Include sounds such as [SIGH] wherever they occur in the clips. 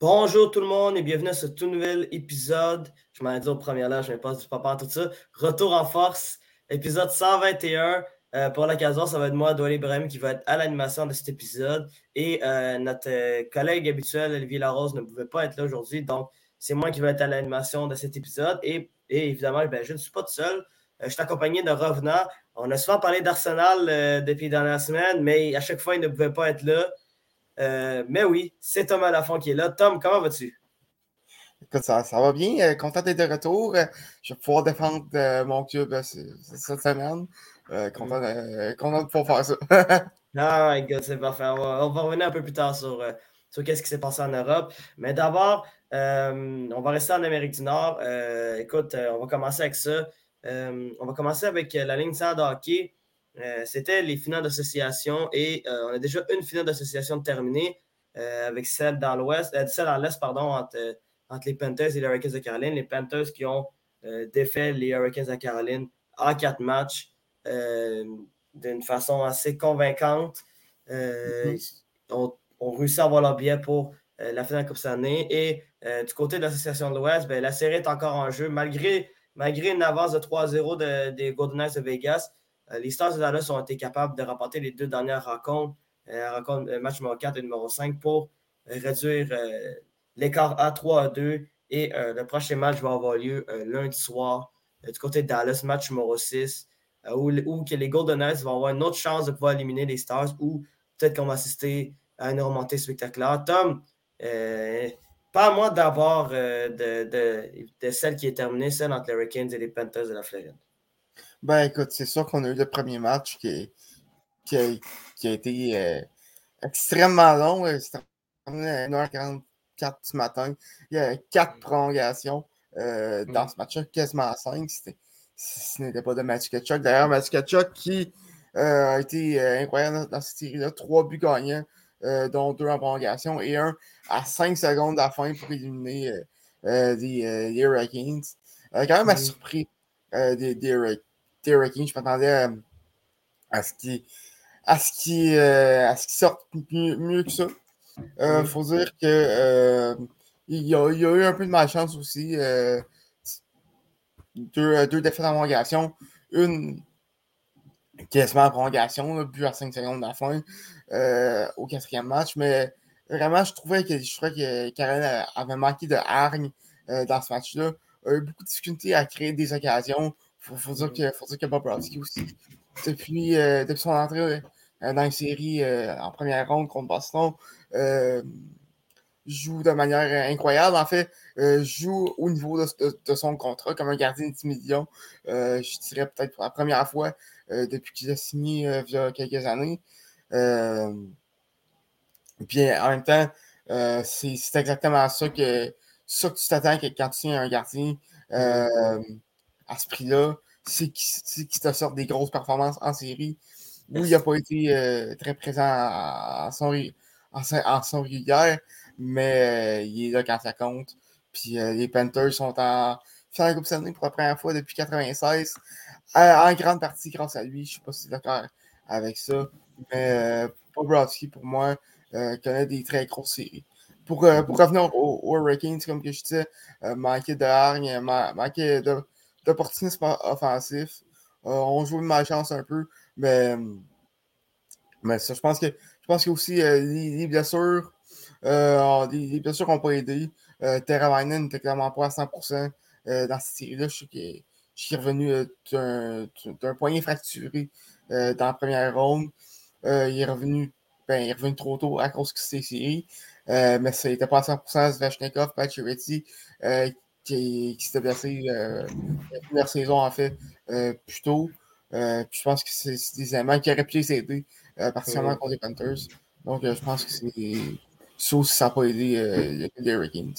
Bonjour tout le monde et bienvenue à ce tout nouvel épisode. Je m'en ai dit au premier là, je ne pas du papa tout ça. Retour en force, épisode 121. Euh, pour l'occasion, ça va être moi, Doual Ibrahim, qui va être à l'animation de cet épisode. Et euh, notre euh, collègue habituel, Olivier Larose, ne pouvait pas être là aujourd'hui. Donc, c'est moi qui vais être à l'animation de cet épisode. Et, évidemment, ben, je ne suis pas tout seul. je suis accompagné de revenants. On a souvent parlé d'Arsenal depuis la dernière semaine, mais à chaque fois, il ne pouvait pas être là. Euh, mais oui, c'est Thomas Lafont qui est là. Tom, comment vas-tu? Écoute, ça, ça va bien. Euh, content d'être de retour. Euh, je vais pouvoir défendre mon club cette semaine. content, de, content, de pouvoir faire ça. [LAUGHS] [LAUGHS] ah, my God, c'est parfait. On va, revenir un peu plus tard sur, sur qu'est-ce qui s'est passé en Europe. Mais d'abord, on va rester en Amérique du Nord. écoute, on va commencer avec ça. on va commencer avec la ligne de hockey. Euh, c'était les finales d'association et euh, on a déjà une finale d'association terminée euh, avec celle dans l'ouest, celle dans l'est, pardon, entre, les Panthers et les Hurricanes de Caroline. Les Panthers qui ont défait les Hurricanes de Caroline en quatre matchs d'une façon assez convaincante. Mm-hmm. ont, réussi à avoir leur billet pour la finale Coupe année. Et du côté de l'association de l'Ouest, ben, la série est encore en jeu malgré, malgré une avance de 3-0 des Golden Knights de Vegas. Euh, les Stars de Dallas ont été capables de remporter les deux dernières rencontres, euh, euh, match numéro 4 et numéro 5, pour réduire l'écart à 3 à 2. Et le prochain match va avoir lieu lundi soir du côté de Dallas, match numéro 6, où, que les Golden Knights vont avoir une autre chance de pouvoir éliminer les Stars ou peut-être qu'on va assister à une remontée spectaculaire. Tom, pas moi d'avoir de, de, celle qui est terminée, celle entre les Hurricanes et les Panthers de la Floride. Ben écoute, c'est sûr qu'on a eu le premier match qui, qui, a, qui a été euh, extrêmement long. C'était à 1h44 ce matin. Il y a quatre prolongations euh, dans ce match-là, quasiment cinq. Ce n'était pas de Matthew Ketchuk. D'ailleurs, Matthew Ketchuk qui euh, a été incroyable dans, cette série-là. Trois buts gagnants, dont deux en prolongation et un à cinq secondes à la fin pour éliminer les, Hurricanes. quand même à surpris des, des, Hurricanes. Je m'attendais à, ce qu'il à ce qui euh, sorte mieux, que ça. Il euh, faut dire que euh, il, y a, il, y a, eu un peu de malchance aussi. deux, deux défaites en prolongation. Une quasiment en prolongation, but à 5 secondes de la fin au quatrième match. Mais vraiment, je trouvais que je trouvais que Karen avait manqué de hargne dans ce match-là. A eu beaucoup de difficultés à créer des occasions faut, faut dire que que Bobrovski aussi, depuis, euh, depuis son entrée euh, dans une série euh, en première ronde contre Boston, joue de manière incroyable. En fait, joue au niveau de, son contrat comme un gardien d'intimidation. je dirais peut-être pour la première fois depuis qu'il a signé il y a quelques années. puis en même temps, c'est exactement ça que, ça que tu t'attends quand tu signes un gardien à ce prix-là, c'est qu'il te sort des grosses performances en série où il n'a pas été euh, très présent en, son, en, son régulière, mais euh, il est là quand ça compte. Puis euh, les Panthers sont en finale Coupe Stanley pour la première fois depuis 1996, en grande partie grâce à lui. Je ne sais pas si c'est d'accord avec ça, mais Bobrovski, pour moi, connaît des très grosses séries. Pour, pour revenir aux, Hurricanes, comme que je disais, manquer de hargne, manquer de d'opportunisme offensif. Euh, on joue de malchance un peu, mais, mais ça, je pense que je pense aussi euh, les, blessures. Euh, les, blessures n'ont pas aidé. Euh, Terra n'était clairement pas à 100% dans cette série-là. Je suis revenu d'un poignet fracturé dans la première ronde. il est revenu ben, il est revenu trop tôt à cause que c'était série. mais ça n'était pas à 100%. Zvechnikov, Pacioretty, qui, s'était blessé euh, la première saison, en fait, euh, plus tôt. Euh, je pense que c'est des éléments qui auraient pu les aider, particulièrement contre les Panthers. Donc, je pense que c'est sauf si ça n'a pas aidé les Hurricanes.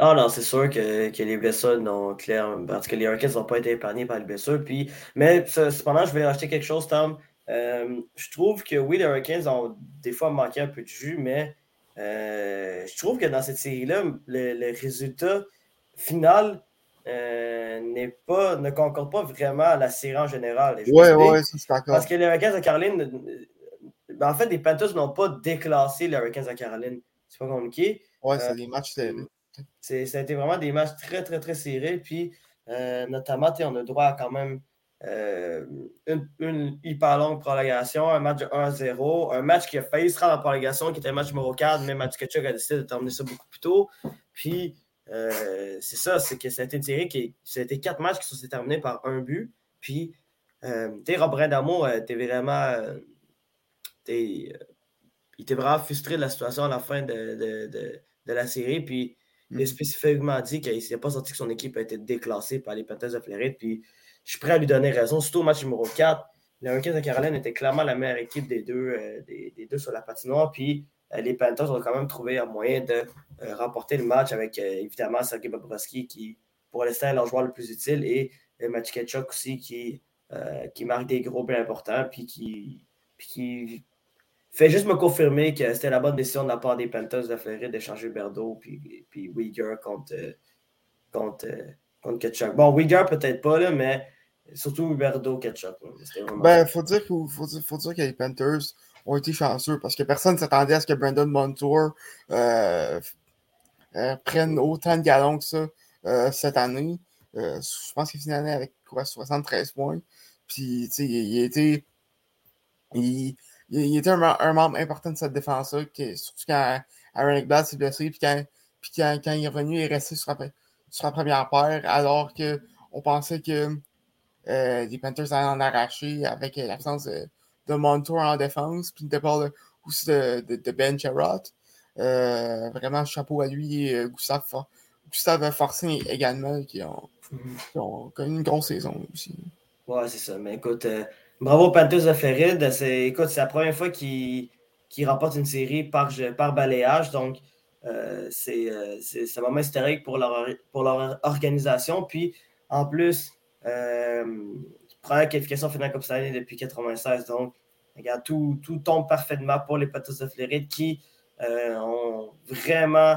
Non, non, c'est sûr que, que, les blessures n'ont clair. Parce que les Hurricanes n'ont pas été épargnés par les blessures. Puis, mais cependant, je vais rajouter quelque chose, Tom. je trouve que oui, les Hurricanes ont des fois manqué un peu de jus, mais je trouve que dans cette série-là, le, résultat finale euh, n'est pas, ne concorde pas vraiment à la série en général. Oui, oui, c'est d'accord. Parce que les Hurricanes de Caroline, ben, en fait, les Panthers n'ont pas déclassé les Hurricanes de Caroline. C'est pas compliqué. Ouais, c'est des matchs. ça a été vraiment des matchs très, très, très serrés. Puis, notamment, on a droit à quand même une, hyper longue prolongation, un match de 1-0, un match qui a failli se rendre en prolongation, qui était le match numéro 4, mais Mathieu Ketchuk a décidé de terminer ça beaucoup plus tôt. Puis, c'est ça, c'est que ça a été une série qui. Ça a été quatre matchs qui se sont terminés par un but. Puis, euh, tu Robin D'Amour, euh, t'es vraiment. Euh, il était vraiment frustré de la situation à la fin de, la série. Puis, il a mm. spécifiquement dit qu'il n'a pas senti que son équipe a été déclassée par les Panthers de Floride. Puis, je suis prêt à lui donner raison. Surtout au match numéro 4, le Hurricanes de Caroline était clairement la meilleure équipe des deux, des, deux sur la patinoire. Puis, les Panthers ont quand même trouvé un moyen de remporter le match avec évidemment Sergei Bobrovski qui, pour l'instant, est leur joueur le plus utile et Match Ketchuk aussi qui euh, qui marque des gros buts importants, puis qui, fait juste me confirmer que c'était la bonne décision de la part des Panthers de Floride d'échanger Berdo puis, puis Uyghur contre, contre, contre Ketchuk. Bon, Uyghur peut-être pas, là, mais surtout Berdo Ketchuk. Ben, faut dire, faut, faut dire que les Panthers ont été chanceux parce que personne ne s'attendait à ce que Brandon Montour euh, euh, prenne autant de galons que ça cette année. je pense qu'il finit avec quoi, 73 points. Puis, tu sais, il, était. Il, était un, membre important de cette défense-là, surtout quand Aaron Bass s'est blessé, puis quand, puis quand, il est revenu, il est resté sur la, sur la première paire, alors qu'on pensait que euh, les Panthers allaient en arracher avec l'absence de, de Montour en défense, puis le départ aussi de, de, Ben Sherrod. Euh, vraiment, chapeau à lui et euh, Gustave, Gustave Forcing également, qui ont, mm-hmm. qui ont connu une grosse saison aussi. Ouais, c'est ça. Mais écoute, euh, bravo Panthers de Floride. C'est, écoute, c'est la première fois qu'ils, remportent une série par, par balayage. Donc, euh, c'est, euh, c'est, un moment historique pour leur, pour leur organisation. Puis, en plus, euh, première qualification finale comme ça depuis 96. Donc, regarde, tout, tout tombe parfaitement pour les Panthers de Floride qui ont vraiment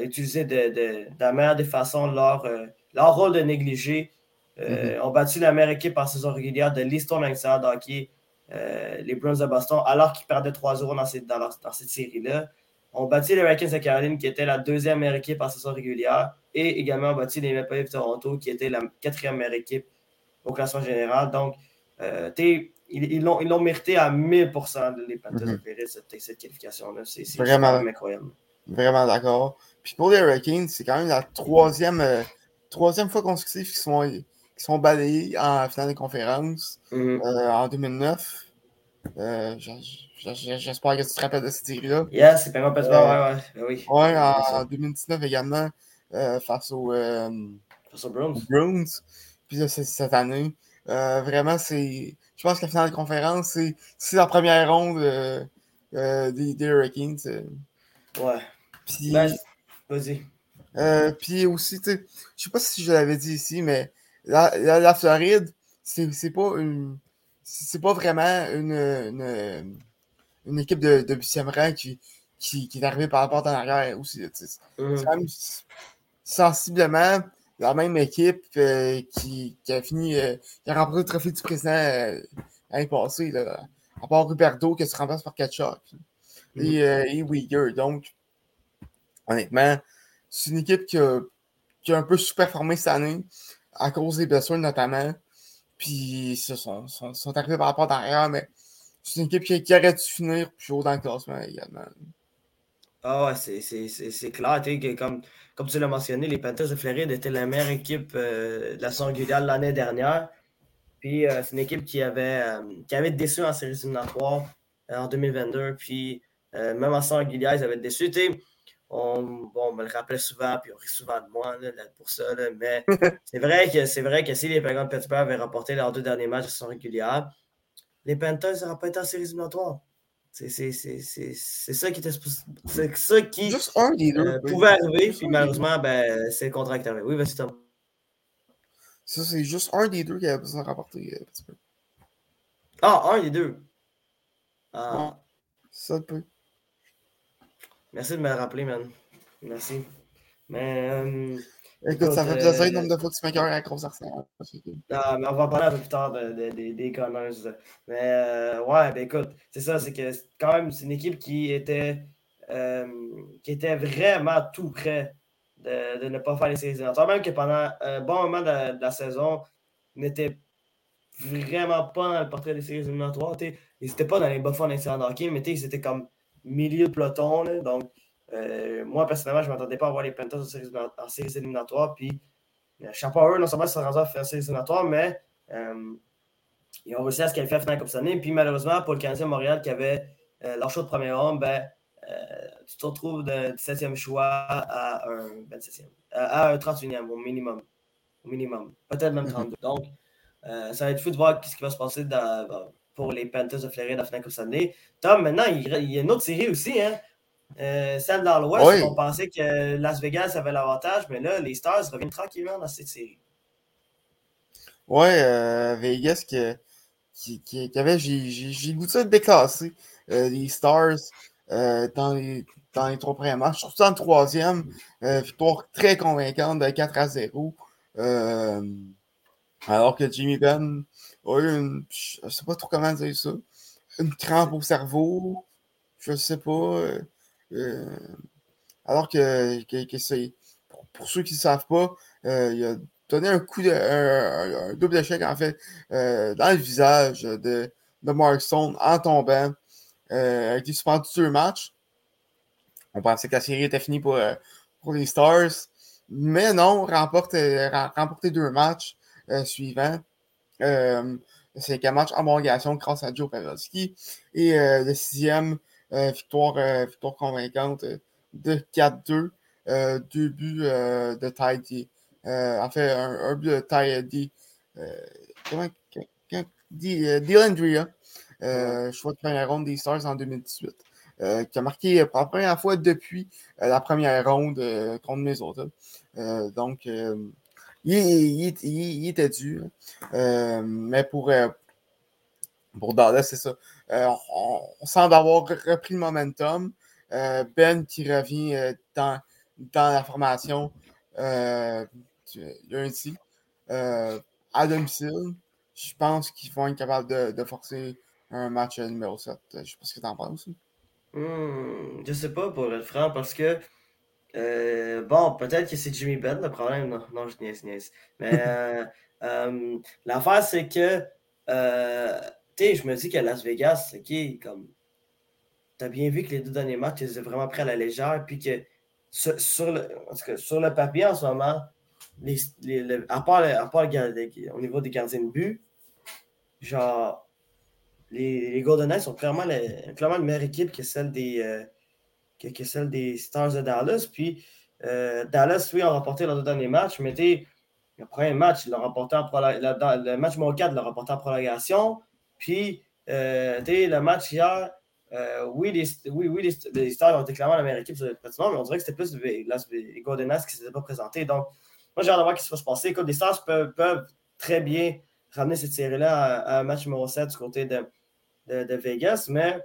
utilisé de, de, la meilleure des façons leur, leur rôle de négligé euh, mm-hmm. ont battu la meilleure équipe en saison régulière de l'histoire de hockey, euh, les Browns de Boston, alors qu'ils perdaient 3-0 dans, cette, dans, cette série-là. Ont battu les Hurricanes de Caroline, qui était la deuxième meilleure équipe en saison régulière, et également battu les Maple Leafs de Toronto, qui était la quatrième meilleure équipe au classement général. Donc, euh, ils l'ont ils mérité à 1000% les Panthers de mm-hmm. cette, cette qualification-là. C'est vraiment incroyable. Vraiment d'accord. Puis pour les Hurricanes, c'est quand même la troisième, troisième fois consécutive qu'ils sont balayés en finale de conférence mhm. euh, en 2009. Euh, j'espère que tu te rappelles de cette série-là. Yes, c'est pas mal, ouais, ouais, ben oui. Ouais, en, 2019 également, euh, face aux, face aux Browns. Puis là, cette année. vraiment, c'est. Je pense que la finale de conférence, c'est la première ronde des, des, Hurricanes. Ouais. Puis. Ben, vas-y. puis aussi, tu sais, je sais pas si je l'avais dit ici, mais la, la, Floride, c'est pas une. C'est pas vraiment une, une, équipe de, de huitième rang qui, qui, qui, est arrivée par la porte en arrière aussi. C'est quand même sensiblement la même équipe euh, qui, qui, a fini, euh, qui a remporté le trophée du président euh, l'année passée, là, à part Roberto qui se remplace par Kachuk mm. et, et Uyghur. Donc, honnêtement, c'est une équipe qui a, qui a un peu sous-performé cette année à cause des blessures notamment. Puis ils sont, sont, arrivés par la porte derrière, mais c'est une équipe qui, aurait dû finir plus haut dans le classement également. Ah ouais, c'est clair. Comme, comme tu l'as mentionné, les Panthers de Floride étaient la meilleure équipe euh, de la saison régulière l'année dernière. Puis euh, c'est une équipe qui avait, euh, qui avait déçu en séries éliminatoires en 2022. Puis même en saison régulière, ils avaient déçu on, bon, me le rappelait souvent, puis on rit souvent de moi pour ça. mais [LAUGHS] c'est vrai que c'est vrai que si les Penguins de Pittsburgh avaient remporté leurs deux derniers matchs de saison régulière, les Panthers n'auraient pas été en série éliminatoire. C'est ça qui était c'est ça qui euh, pouvait arriver, puis malheureusement, ben, c'est le contrat qui est arrivé. Oui, vas-y, Tom. Ça, c'est juste un des deux qui avait besoin de rapporter euh, Pittsburgh. Ah, un des deux. Ah. Ça peut. Merci de me rappeler, man. Merci. Mais. Euh, écoute, ça fait plaisir le nombre de fois que tu m'écœures à gros Arsenal. Ah, mais on va parler un peu plus tard de, des Gunners. Mais euh, ouais, ben écoute, c'est ça, c'est que quand même, c'est une équipe qui était qui était vraiment tout près de, ne pas faire les séries éliminatoires. Même que pendant un bon moment de, la saison, n'était vraiment pas dans le portrait des séries éliminatoires. Ils n'étaient pas dans les bas fonds de hockey, mais ils étaient comme milieu de peloton. donc, euh, moi, personnellement, je ne m'attendais pas à voir les Panthers en séries, éliminatoires. Puis, euh, suis pas eux, non seulement ils sont rendus à faire séries éliminatoires, mais euh, ils ont réussi à se qualifier à finale Coupe année. Puis, malheureusement, pour le Canadien Montréal qui avait leur choix de premier homme, ben, tu te retrouves de 17e choix à un 27e, à un 31e au minimum. Au minimum. Peut-être même 32. Mhm. Donc, ça va être fou de voir ce qui va se passer pour les Panthers de Floride à la finale Coupe année. Tom, maintenant, il, il, y a une autre série aussi. Hein? Euh, celle dans l'Ouest, on pensait que Las Vegas avait l'avantage, mais là, les Stars reviennent tranquillement dans cette série. Ouais, euh, Vegas qui, qui, avait, j'ai goûté ça de déclasser euh, les Stars dans, les, dans les trois premiers matchs, surtout dans le troisième, victoire très convaincante de 4 à 0. alors que Jimmy Ben a eu une, je sais pas trop comment dire ça, une crampe au cerveau, je sais pas. Euh, alors que, pour, ceux qui ne savent pas, euh, il a donné un coup de double échec en fait euh, dans le visage de, de Mark Stone en tombant. Euh, a été suspendu deux matchs. On pensait que la série était finie pour, pour les Stars. Mais non, remporter remporté deux matchs suivants. C'est un match en prolongation grâce à Joe Pavelski. Et le sixième, victoire, euh, victoire convaincante euh, de 4-2. deux buts de Tidy. en fait, un, but de Tidy. comment Dylan Drea, choix de première ronde des Stars en 2018. qui a marqué pour la première fois depuis la première ronde contre Minnesota. donc, il, il, était dû. mais pour, pour Dallas, c'est ça. Euh, on, semble avoir repris le momentum. Euh, ben qui revient euh, dans, dans la formation lundi à domicile. Je pense qu'ils vont être capables de, de forcer un match numéro 7. Je sais pas ce que tu en penses aussi. Hmm, je sais pas pour être franc parce que bon, peut-être que c'est Jimmy Ben le problème. Non, non je niaise, niaise. Mais [LAUGHS] l'affaire, c'est que je me dis qu'à Las Vegas, OK, comme. T'as bien vu que les deux derniers matchs, ils étaient vraiment pris à la légère, puis que sur, le, sur le papier en ce moment, à part, à part au niveau des gardiens de but, genre, les, Golden Knights sont clairement, clairement une meilleure équipe que celle des, euh, que, celle des Stars de Dallas. Puis euh, Dallas, oui, ont remporté leurs deux derniers matchs, mais le premier match, ils remporté le match numéro 4, ils l'ont remporté en prolongation. Puis, euh, le match hier, euh, oui, les, oui, oui, les, Stars ont été clairement la meilleure sur le mais on dirait que c'était plus les, Golden Knights qui ne s'étaient pas présentés. Donc, moi, j'ai hâte de voir ce qui va se passer. Écoute, les Stars peuvent, très bien ramener cette série-là à, un match numéro 7 du côté de, de, Vegas, mais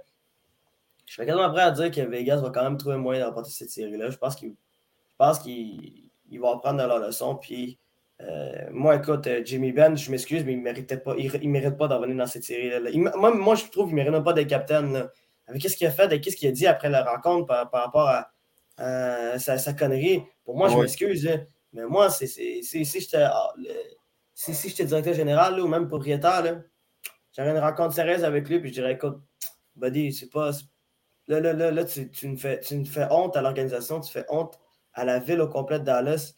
je suis quasiment prêt à dire que Vegas va quand même trouver un moyen de remporter cette série-là. Je pense qu'ils vont apprendre de leur leçon, puis euh, moi, écoute, euh, Jimmy Ben, je m'excuse, mais il ne méritait pas, il, mérite pas d'en venir dans cette série-là. Moi, moi, je trouve qu'il ne mérite pas d'être capitaine. Avec ce qu'il a fait et qu'est-ce qu'il a dit après la rencontre par, rapport à, sa, connerie. Pour moi, je m'excuse, mais moi, si, j'étais ah, si, directeur général ou même propriétaire, j'aurais une rencontre sérieuse avec lui, puis je dirais, écoute, buddy, c'est pas. Là, là, là, là tu, tu, fais, tu me fais honte à l'organisation, tu fais honte à la ville au complet de Dallas.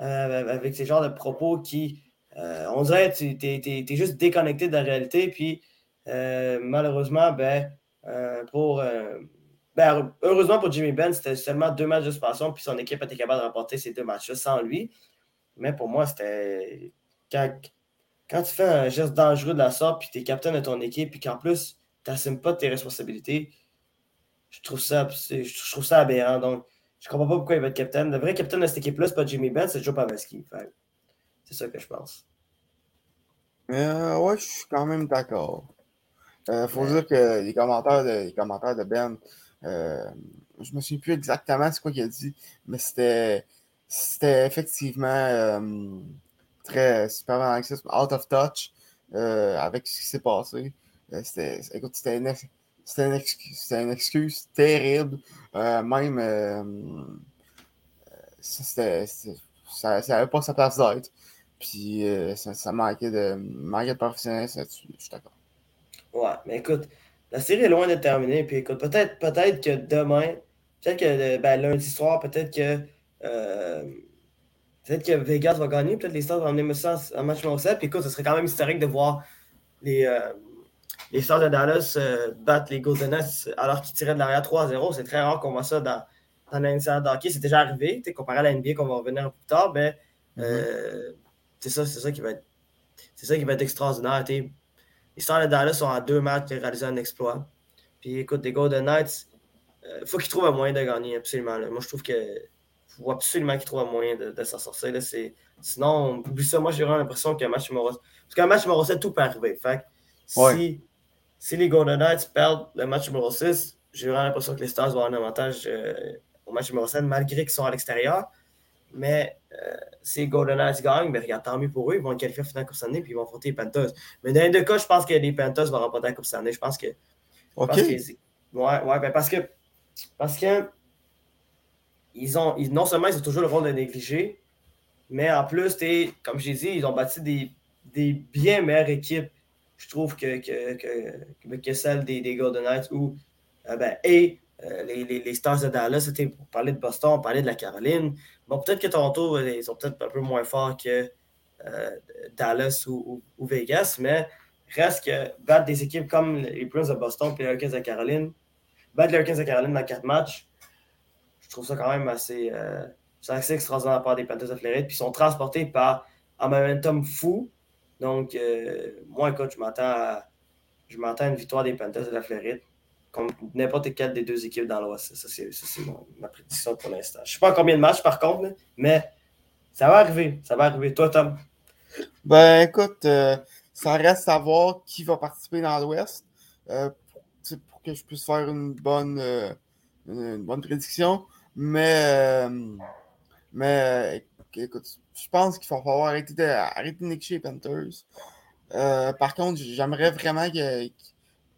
Euh, avec ces genres de propos qui, euh, on dirait, tu es, juste déconnecté de la réalité. Puis, euh, malheureusement, ben, pour. Ben, heureusement pour Jimmy Ben, c'était seulement deux matchs de suspension, puis son équipe était capable de remporter ces deux matchs-là sans lui. Mais pour moi, c'était. Quand, quand, tu fais un geste dangereux de la sorte, puis tu es capitaine de ton équipe, puis qu'en plus, tu n'assumes pas tes responsabilités, je trouve ça, je trouve ça aberrant. Donc, je comprends pas pourquoi il va être capitaine. Le vrai capitaine de cette équipe-là, c'est pas Jimmy Benn, c'est Joe Pavelski. C'est ça que je pense. Euh, ouais, je suis quand même d'accord. Il euh, faut dire que les commentaires de, les commentaires de Ben, euh, je me souviens plus exactement ce qu'il a dit, mais c'était c'était effectivement euh, très super out of touch avec ce qui s'est passé. c'était, écoute, c'était c'était une, excuse, terrible. même, ça, ça n'avait pas sa place d'être. Puis ça, ça, manquait de, manquait de professionnalisme. Je suis d'accord. Ouais, mais écoute, la série est loin d'être terminée. Puis écoute, peut-être peut que demain, peut-être que ben, lundi soir, peut-être que. Euh, peut-être que Vegas va gagner, peut-être les Stars vont emmener ça en match numéro 7. Puis écoute, ce serait quand même historique de voir les, euh, les Stars de Dallas euh, battre les Golden Knights alors qu'ils tiraient de l'arrière 3-0. C'est très rare qu'on voit ça dans, dans l'initial hockey. C'est déjà arrivé, comparé à la NBA qu'on va revenir plus tard, mais mm-hmm. c'est ça, ça qui va être. C'est ça qui va être extraordinaire. Les Stars de Dallas sont à deux matchs de réaliser un exploit. Puis écoute, les Golden Knights, il euh, faut qu'ils trouvent un moyen de gagner, absolument. Moi, je trouve que faut absolument qu'ils trouvent un moyen de, s'en sortir. Là. Sinon, oublie ça. Moi, j'ai vraiment l'impression qu'un match numéro Parce qu'un match 7, tout peut arriver. Fait si, si les Golden Knights perdent le match numéro 6, j'ai vraiment l'impression que les Stars vont avoir un avantage euh, au match numéro 7, malgré qu'ils sont à l'extérieur. Mais euh, si les Golden Knights gagnent, ben, regarde, tant mieux pour eux. Ils vont qualifier finale Coupe Stanley puis ils vont affronter les Panthers. Mais dans les deux cas, je pense que les Panthers vont remporter la Coupe Stanley. Je pense que. OK. ouais, ouais, ben parce que. Parce que. Ils ont, non seulement ils ont toujours le rôle de négliger, mais en plus, comme j'ai dit, ils ont bâti des, des bien meilleures équipes, je trouve, que, que, que, que celle des, des Golden Knights ou. Euh, ben, et euh, les, les, les, Stars de Dallas, c'était pour parler de Boston, on parlait de la Caroline. Bon, peut-être que Toronto, euh, ils sont peut-être un peu moins forts que Dallas ou, Vegas, mais reste que battre des équipes comme les Bruins de Boston et les Hurricanes de Caroline, battre les Hurricanes de Caroline dans quatre matchs, je trouve ça quand même assez, assez extraordinaire par des Panthers de Floride. Puis ils sont transportés par un momentum fou. Donc, moi, écoute, je m'attends à, une victoire des Panthers de la Floride comme n'importe quelle des deux équipes dans l'Ouest. Ça, c'est ma prédiction pour l'instant. Je ne sais pas combien de matchs, par contre, mais ça va arriver. Ça va arriver. Toi, Tom? Ben, écoute, euh, ça reste à voir qui va participer dans l'Ouest euh, pour, que je puisse faire une bonne, euh, une, bonne prédiction. Mais, mais écoute, je pense qu'il va falloir arrêter de, arrêter de les Panthers. par contre, j'aimerais vraiment que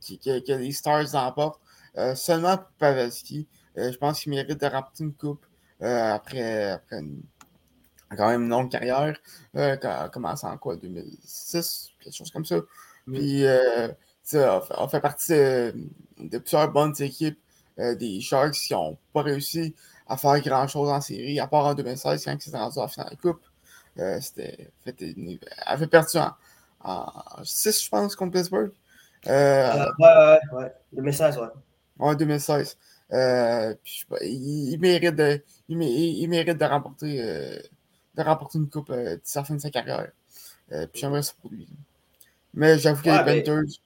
que, les Stars emportent. Euh, seulement pour Pavelski. Euh, je pense qu'il mérite de remporter une coupe euh, après, après quand même une longue carrière. commencé en quoi, 2006, quelque chose comme ça. Puis, on fait partie de, plusieurs bonnes équipes des Sharks qui n'ont pas réussi à faire grand-chose en série, à part en 2016, quand ils s'étaient rendus à la finale de la Coupe. c'était, fait, avait perdu en, en 6, je pense, contre Pittsburgh. Euh, ouais, ouais, ouais. 2016, ouais. Ouais, 2016. Euh, il, mérite de, il, mérite de remporter, euh, de remporter une coupe euh, d'ici la fin de sa carrière. puis j'aimerais ça pour lui. Mais j'avoue que les Panthers,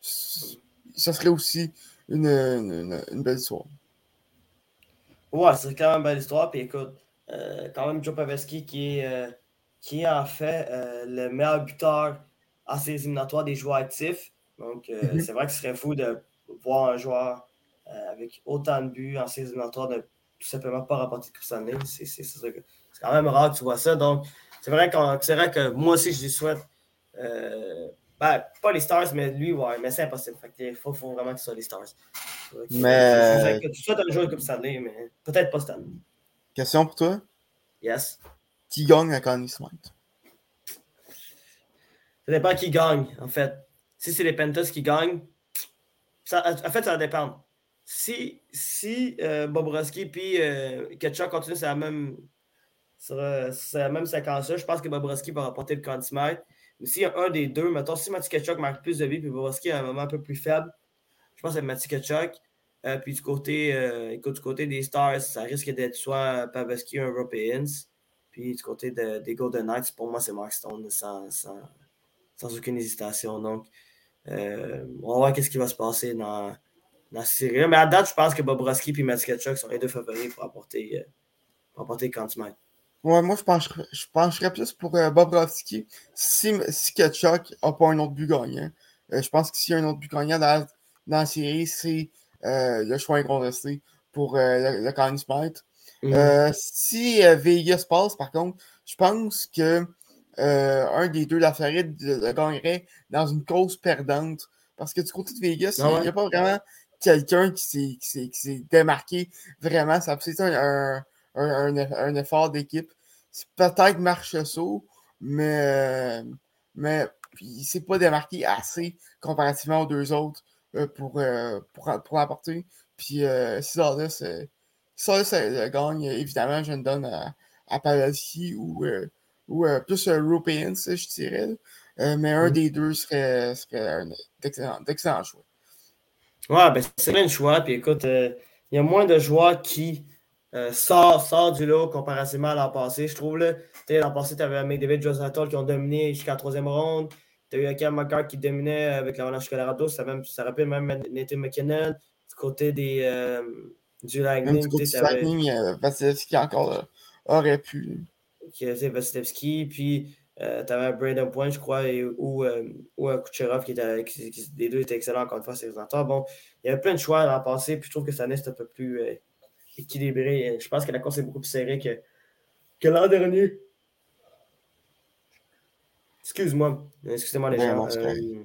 ça serait aussi une, une, une, belle histoire. Ouais, c'est quand même une belle histoire. Puis écoute, quand même Joe Pavelski qui est, qui est en fait le meilleur buteur à ses éliminatoires des joueurs actifs. Donc, euh, mhm. c'est vrai que ce serait fou de voir un joueur euh, avec autant de buts en séries éliminatoires de tout simplement pas remporter de Coupe C'est quand même rare que tu vois ça. Donc, c'est vrai, vrai, que moi aussi, je lui souhaite. Euh, ben, pas les Stars, mais lui, ouais, mais c'est impossible. il faut, faut, vraiment que ce soit les Stars. mais. tu souhaites un joueur comme Stanley, mais peut-être pas Stanley. Question pour toi? Yes. Qui gagne à Connie Smith? Ça dépend qui gagne, en fait si c'est les Panthers qui gagnent, ça, en fait, ça va dépendre. Si, si euh, Bobrovski puis euh, Ketchuk continuent sur la même, sur, la même séquence-là, je pense que Bobrovski va remporter le cantimètre. Mais s'il y a un des deux, mettons, si Mathieu Ketchuk marque plus de vie puis Bobrovski a un moment un peu plus faible, je pense que c'est Mathieu Ketchuk. Euh, puis du côté, euh, du côté des Stars, ça risque d'être soit Pavelski ou Europeans. Puis du côté des Golden Knights, pour moi, c'est Mark Stone sans, sans, aucune hésitation. Donc, euh, on va voir qu'est-ce qui va se passer dans, dans cette série-là. Mais à date, je pense que Bobrovski et Matthew Ketchuk sont les deux favoris pour apporter, pour apporter Ouais, moi, je pencherais, je pencherais plus pour Bobrovski si, si Ketchuk n'a pas un autre but gagnant. je pense que s'il y a un autre but gagnant dans, dans la série, c'est le choix incontesté pour le, le Smith. Mm-hmm. si Vegas passe, par contre, je pense que euh, un des deux, la Floride, le gagnerait dans une cause perdante Parce que du côté de Vegas, Ah il ouais? n'y a pas vraiment quelqu'un qui s'est- démarqué vraiment. Ça été un, un, un- un- un effort d'équipe. C'est peut-être Marchessault, mais, mais il ne s'est pas démarqué assez comparativement aux deux autres euh, pour, euh, pour, pour l'apporter. Puis euh, si euh, euh, gagne, évidemment, je le donne à, à Pavelski ou, euh, ou euh, plus euh, European, ça, je dirais. Euh, mais un Mm. des deux serait, serait un d'excellent d'excellent choix. Ouais, ben c'est plein de choix. Puis écoute, euh, il y a moins de joueurs qui euh, sortent sort du lot comparativement à l'an passé, je trouve. L'an passé, tu avais McDavid, Josatol qui ont dominé jusqu'à la troisième ronde. Tu as eu Cam McCart qui dominait avec l'Avalanche Colorado. Ça, même, ça rappelle même Nathan McKinnon. Du côté des, euh, du Même Lightning, du côté tu du Lightning, euh, Vasilevski encore euh, aurait pu. qui était Vasilevski, puis tu avais Brandon Point, je crois, et, ou, ou un Kucherov, qui était, qui, qui- les deux étaient excellents encore une fois, c'est présentateur. Bon, il y avait plein de choix l'an passé, puis je trouve que année, c'est un peu plus équilibré. Je pense que la course est beaucoup plus serrée que, que l'an dernier. Excuse-moi, excusez-moi les gens. Euh,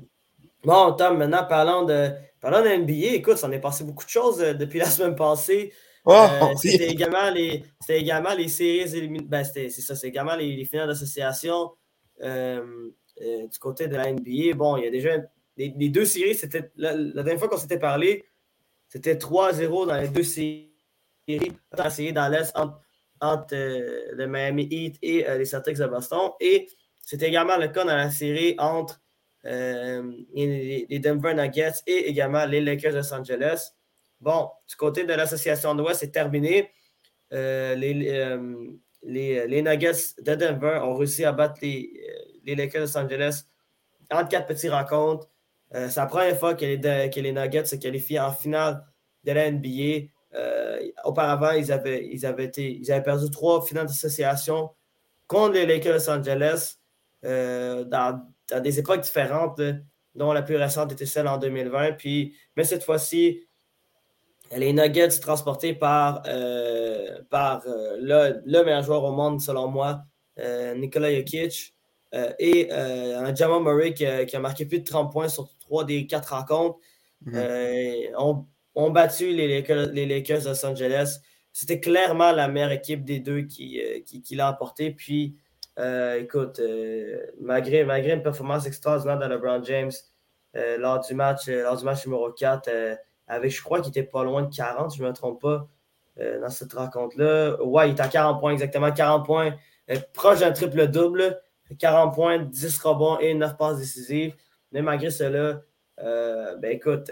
bon, Tom, maintenant, parlons de, parlons de NBA. Écoute, ça en est passé beaucoup de choses euh, depuis la semaine passée. Oh, Euh, c'était également les c'était également les séries éliminatoires. Ben, c'est ça, c'est également les, les finales d'association euh, du côté de la NBA. Bon, il y a déjà les, les deux séries, c'était la, la dernière fois qu'on s'était parlé, c'était 3-0 dans les deux séries. Dans la série dans l'Est entre, entre, le Miami Heat et les Celtics de Boston. Et c'était également le cas dans la série entre euh, les, Denver Nuggets et également les Lakers de Los Angeles. Bon, du côté de l'association de l'Ouest, c'est terminé. Euh, les, euh, les, les Nuggets de Denver ont réussi à battre les, les Lakers de Los Angeles en quatre petits rencontres. C'est la première fois que les, que les Nuggets se qualifient en finale de la NBA. Auparavant, ils avaient, ils, avaient été, ils avaient perdu trois finales d'association contre les Lakers de Los Angeles euh, dans, dans des époques différentes, dont la plus récente était celle en 2020. Puis, mais cette fois-ci, les Nuggets transportés par, euh, par euh, le, le meilleur joueur au monde, selon moi, Nikola Jokic, et un Jamal Murray qui a, qui a marqué plus de 30 points sur trois des quatre rencontres, euh, ont, ont battu les Lakers, les Lakers de Los Angeles. C'était clairement la meilleure équipe des deux qui, qui, qui l'a emporté. Puis, euh, écoute, euh, malgré, une performance extraordinaire de LeBron James euh, lors, du match, lors du match numéro 4, euh, avec, je crois qu'il était pas loin de 40, si je ne me trompe pas, dans cette rencontre-là. Ouais, il était à 40 points, exactement 40 points, proche d'un triple-double, 40 points, 10 rebonds et 9 passes décisives. Mais malgré cela, ben écoute,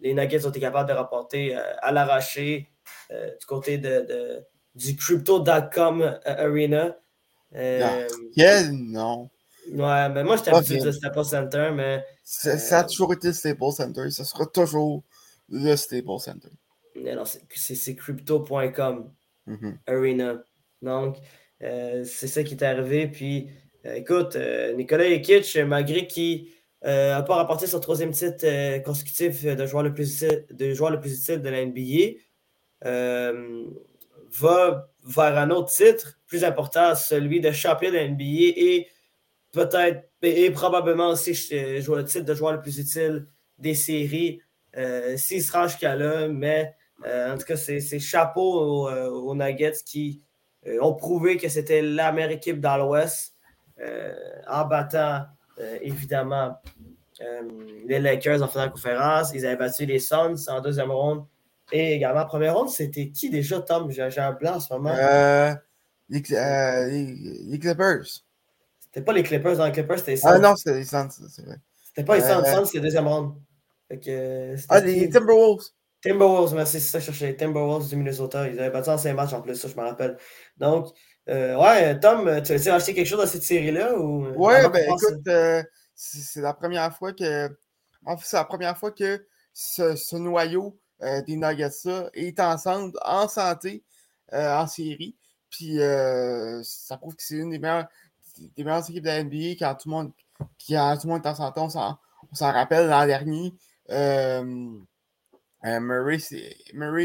les Nuggets ont été capables de rapporter à l'arraché du côté de- du Crypto.com euh, Arena. Euh, Quel non. ouais, mais moi, j'étais habitué de Staples Center, mais C'est- Ça a toujours été le Staples Center. Ça sera toujours le Staples Center. mais non, c'est- crypto.com. Mhm. Arena. Donc, euh, c'est ça qui est arrivé. Puis, euh, écoute, euh, Nicolas Jokic, malgré qu'il n'a pas rapporté son troisième titre euh, consécutif de joueur, le plus utile, de joueur le plus utile de la NBA, euh, va vers un autre titre plus important, celui de champion de NBA et peut-être et, probablement aussi euh, jouer le titre de joueur le plus utile des séries euh, s'il se rend jusqu'à là. Mais euh, en tout cas, c'est chapeau aux, euh, aux Nuggets qui ont prouvé que c'était la meilleure équipe dans l'Ouest en battant évidemment les Lakers en finale de conférence. Ils avaient battu les Suns en deuxième ronde. Et également en première ronde, c'était qui déjà, Tom? J'ai un blanc en ce moment. Euh, les, euh, les, les Clippers. C'était pas les Clippers. Dans les Clippers, c'était les Suns. Ah non, c'est les Suns, c'est vrai. C'était pas les Suns. Euh, Suns, c'était deuxième ronde. Que, euh, c'était Ah, les? Timberwolves. Timberwolves, merci, c'est ça que je cherchais. Timberwolves du Minnesota. Ils avaient battu en 5 matchs en plus, ça, je me rappelle. Donc, euh, ouais, Tom, tu as acheté quelque chose dans cette série-là? ou Ouais, avant ben écoute, euh, c'est la première fois que. En fait, c'est la première fois que ce, ce noyau des Nuggets-là est ensemble, en santé, euh, en série. Puis euh, ça prouve que c'est une des meilleures, des meilleures équipes de la NBA quand tout le monde, quand tout le monde est en santé. On s'en rappelle l'an dernier. euh, euh, Murray,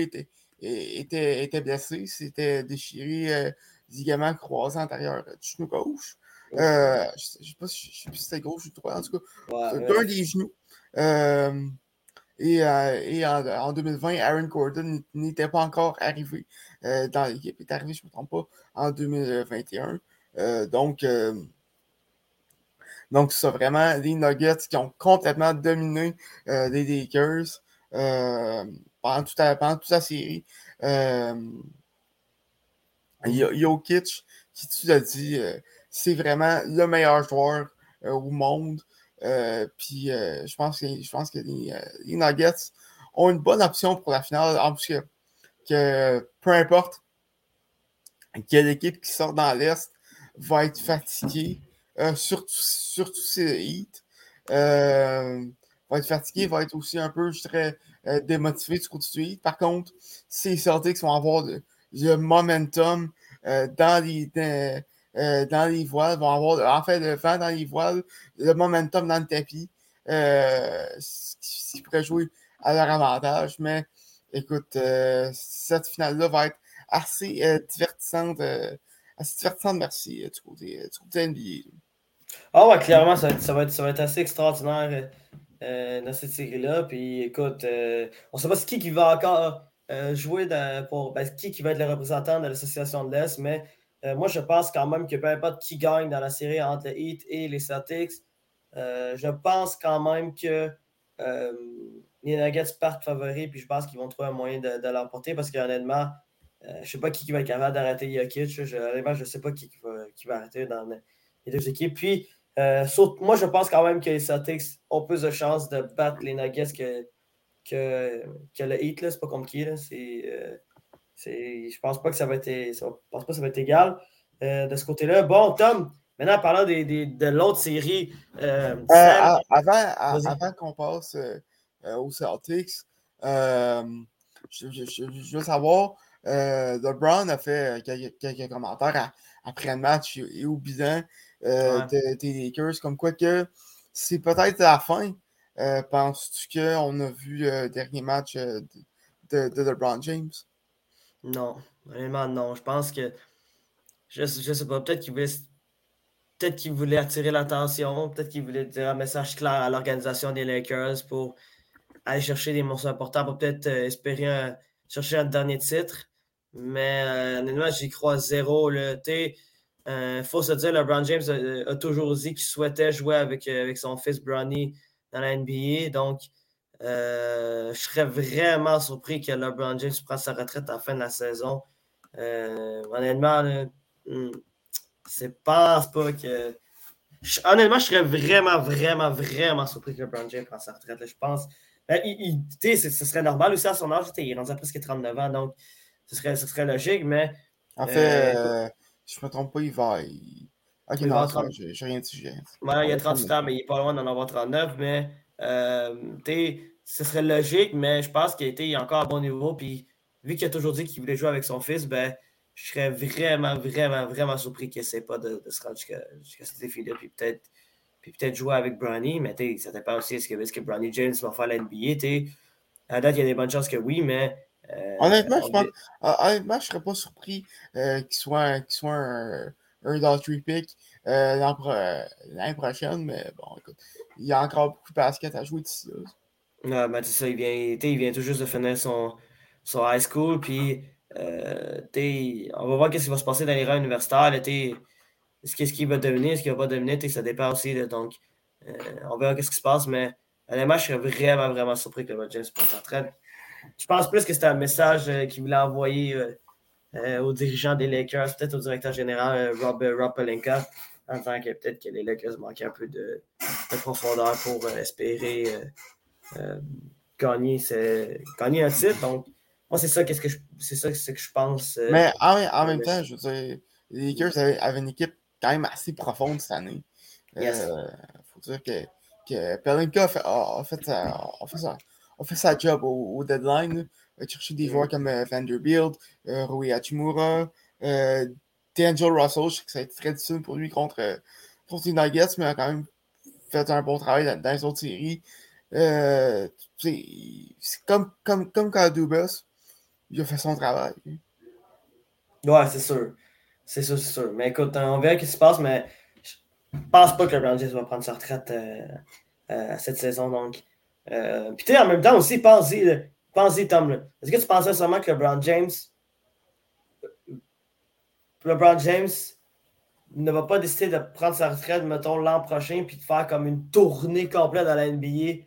était, était, était blessé, c'était déchiré euh, ligament croisé antérieur du genou gauche. Euh, je ne sais pas si, sais plus si c'était gauche ou droit, en tout cas. d'un des genoux. Euh, et, en, 2020, Aaron Gordon n'était pas encore arrivé dans l'équipe. Il est arrivé, je ne me trompe pas, en 2021. donc, donc, c'est vraiment les Nuggets qui ont complètement dominé les Lakers pendant, toute la, pendant toute la série. Jokic, qui tu l'as dit, euh, c'est vraiment le meilleur joueur euh, au monde. Euh, puis je pense que, je pense que les, Nuggets ont une bonne option pour la finale. En plus que, peu importe quelle équipe qui sort dans l'Est va être fatiguée, surtout, surtout ces hits. va être fatigué, va être aussi un peu, je dirais, démotivé du du. Par contre, ces Celtics vont avoir le momentum euh, dans les. Euh, dans les voiles, vont avoir en fait le vent dans les voiles, le momentum dans le tapis, euh, ce qui pourrait jouer à leur avantage. Mais écoute, cette finale-là va être assez divertissante, assez divertissante, merci, du côté, du côté NBA. Ah ouais, clairement, ça, va, être, ça va être assez extraordinaire dans cette série-là. Puis écoute, on ne sait pas qui, qui va encore euh, jouer pour ben, qui, qui va être le représentant de l'association de l'Est, mais euh, moi, je pense quand même que peu importe qui gagne dans la série entre les Heat et les Celtics, euh, je pense quand même que les Nuggets partent favoris, puis je pense qu'ils vont trouver un moyen de, l'emporter parce qu'honnêtement, je ne sais pas qui, va être capable d'arrêter Jokic. Je, je ne sais pas qui, va, arrêter dans les deux équipes. Puis, moi, je pense quand même que les Celtics ont plus de chances de battre les Nuggets que, le Heat, c'est pas compliqué. C'est, euh, je pense pas que ça va être, je pense pas que ça va être égal euh, de ce côté-là. Bon, Tom, maintenant parlant des, des, de l'autre série. Euh, avant avant qu'on passe aux Celtics, je, je, je, veux savoir, LeBron a fait quelques, commentaires après le match et au bilan des Lakers, comme quoi que c'est peut-être la fin euh, penses-tu qu'on a vu le dernier match euh, de, de, LeBron James? Non, vraiment non. Je pense que je, je sais pas, peut-être qu'il voulait peut-être qu'il voulait attirer l'attention, peut-être qu'il voulait dire un message clair à l'organisation des Lakers pour aller chercher des morceaux importants pour peut-être euh, espérer chercher un dernier titre. Mais honnêtement, j'y crois zéro. Il faut se dire, LeBron James a, toujours dit qu'il souhaitait jouer avec, avec son fils Bronny dans la NBA. Donc, euh, je serais vraiment surpris que LeBron James prenne sa retraite à la fin de la saison. Euh, honnêtement, hmm, c'est pas que. honnêtement, je serais vraiment, vraiment, vraiment surpris que LeBron James prenne sa retraite. je pense. Ben, ce serait normal aussi à son âge. Il est rendu à presque 39 ans, donc ce serait, ce serait logique, mais. En fait, euh, je me trompe pas, il va. Ok, non, 30... j'ai rien dit. Ouais, il a 38 ans, mais il est pas loin d'en avoir 39. Mais euh, ce serait logique, mais je pense qu'il est encore à bon niveau. Puis vu qu'il a toujours dit qu'il voulait jouer avec son fils, ben, je serais vraiment, vraiment, vraiment surpris qu'il n'essaie pas de, se rendre jusqu'à cette défi-là. Puis peut-être puis peut-être jouer avec Bronny, mais ça dépend aussi est-ce que, est que Bronny James va faire la NBA. À date, il y a des bonnes chances que oui, mais. Euh, honnêtement, je pense, honnêtement, je ne serais pas surpris euh, qu'il soit, qu soit un, un lottery pick euh, l'année prochaine, mais bon, écoute, il y a encore beaucoup de basket à jouer d'ici là. ben, ça, il vient, il vient tout juste de finir son, son high school, puis euh, on va voir ce qui va se passer dans les rangs universitaires. Qu'est-ce qu'il va devenir, ce qu'il va pas devenir, ça dépend aussi. donc, euh, on verra ce qui se passe, mais honnêtement, je serais vraiment, vraiment surpris que le James prenne sa retraite. Je pense plus que c'était un message qu'il voulait envoyer euh, aux dirigeants des Lakers, peut-être au directeur général euh, Rob, euh, Rob Pelinka, en tant que peut-être que les Lakers manquaient un peu de, profondeur pour espérer gagner, gagner un titre. Donc, moi, c'est ça, qu'est-ce que je, c'est ça ce que je pense. Mais en, même temps, je veux dire, les Lakers avaient, une équipe quand même assez profonde cette année. Il faut dire que, que Pelinka a fait, a, fait, a fait, sa job au, deadline va chercher des joueurs comme euh, Vanderbilt, euh, Rui Hachimura, euh, D'Angelo Russell. Je sais que ça a été très difficile pour lui contre, contre les Nuggets, mais il a quand même fait un bon travail dans, les autres séries. c'est comme, comme, comme quand Dubas, il a fait son travail. Ouais, c'est sûr. C'est sûr, c'est sûr. Mais écoute, on verra ce qui se passe, mais je pense pas que LeBron James va prendre sa retraite cette saison. Donc, puis tu en même temps aussi, pense-y, pense-y, Tom. Est-ce que tu pensais seulement que LeBron James, LeBron James ne va pas décider de prendre sa retraite, mettons, l'an prochain, puis de faire comme une tournée complète dans la NBA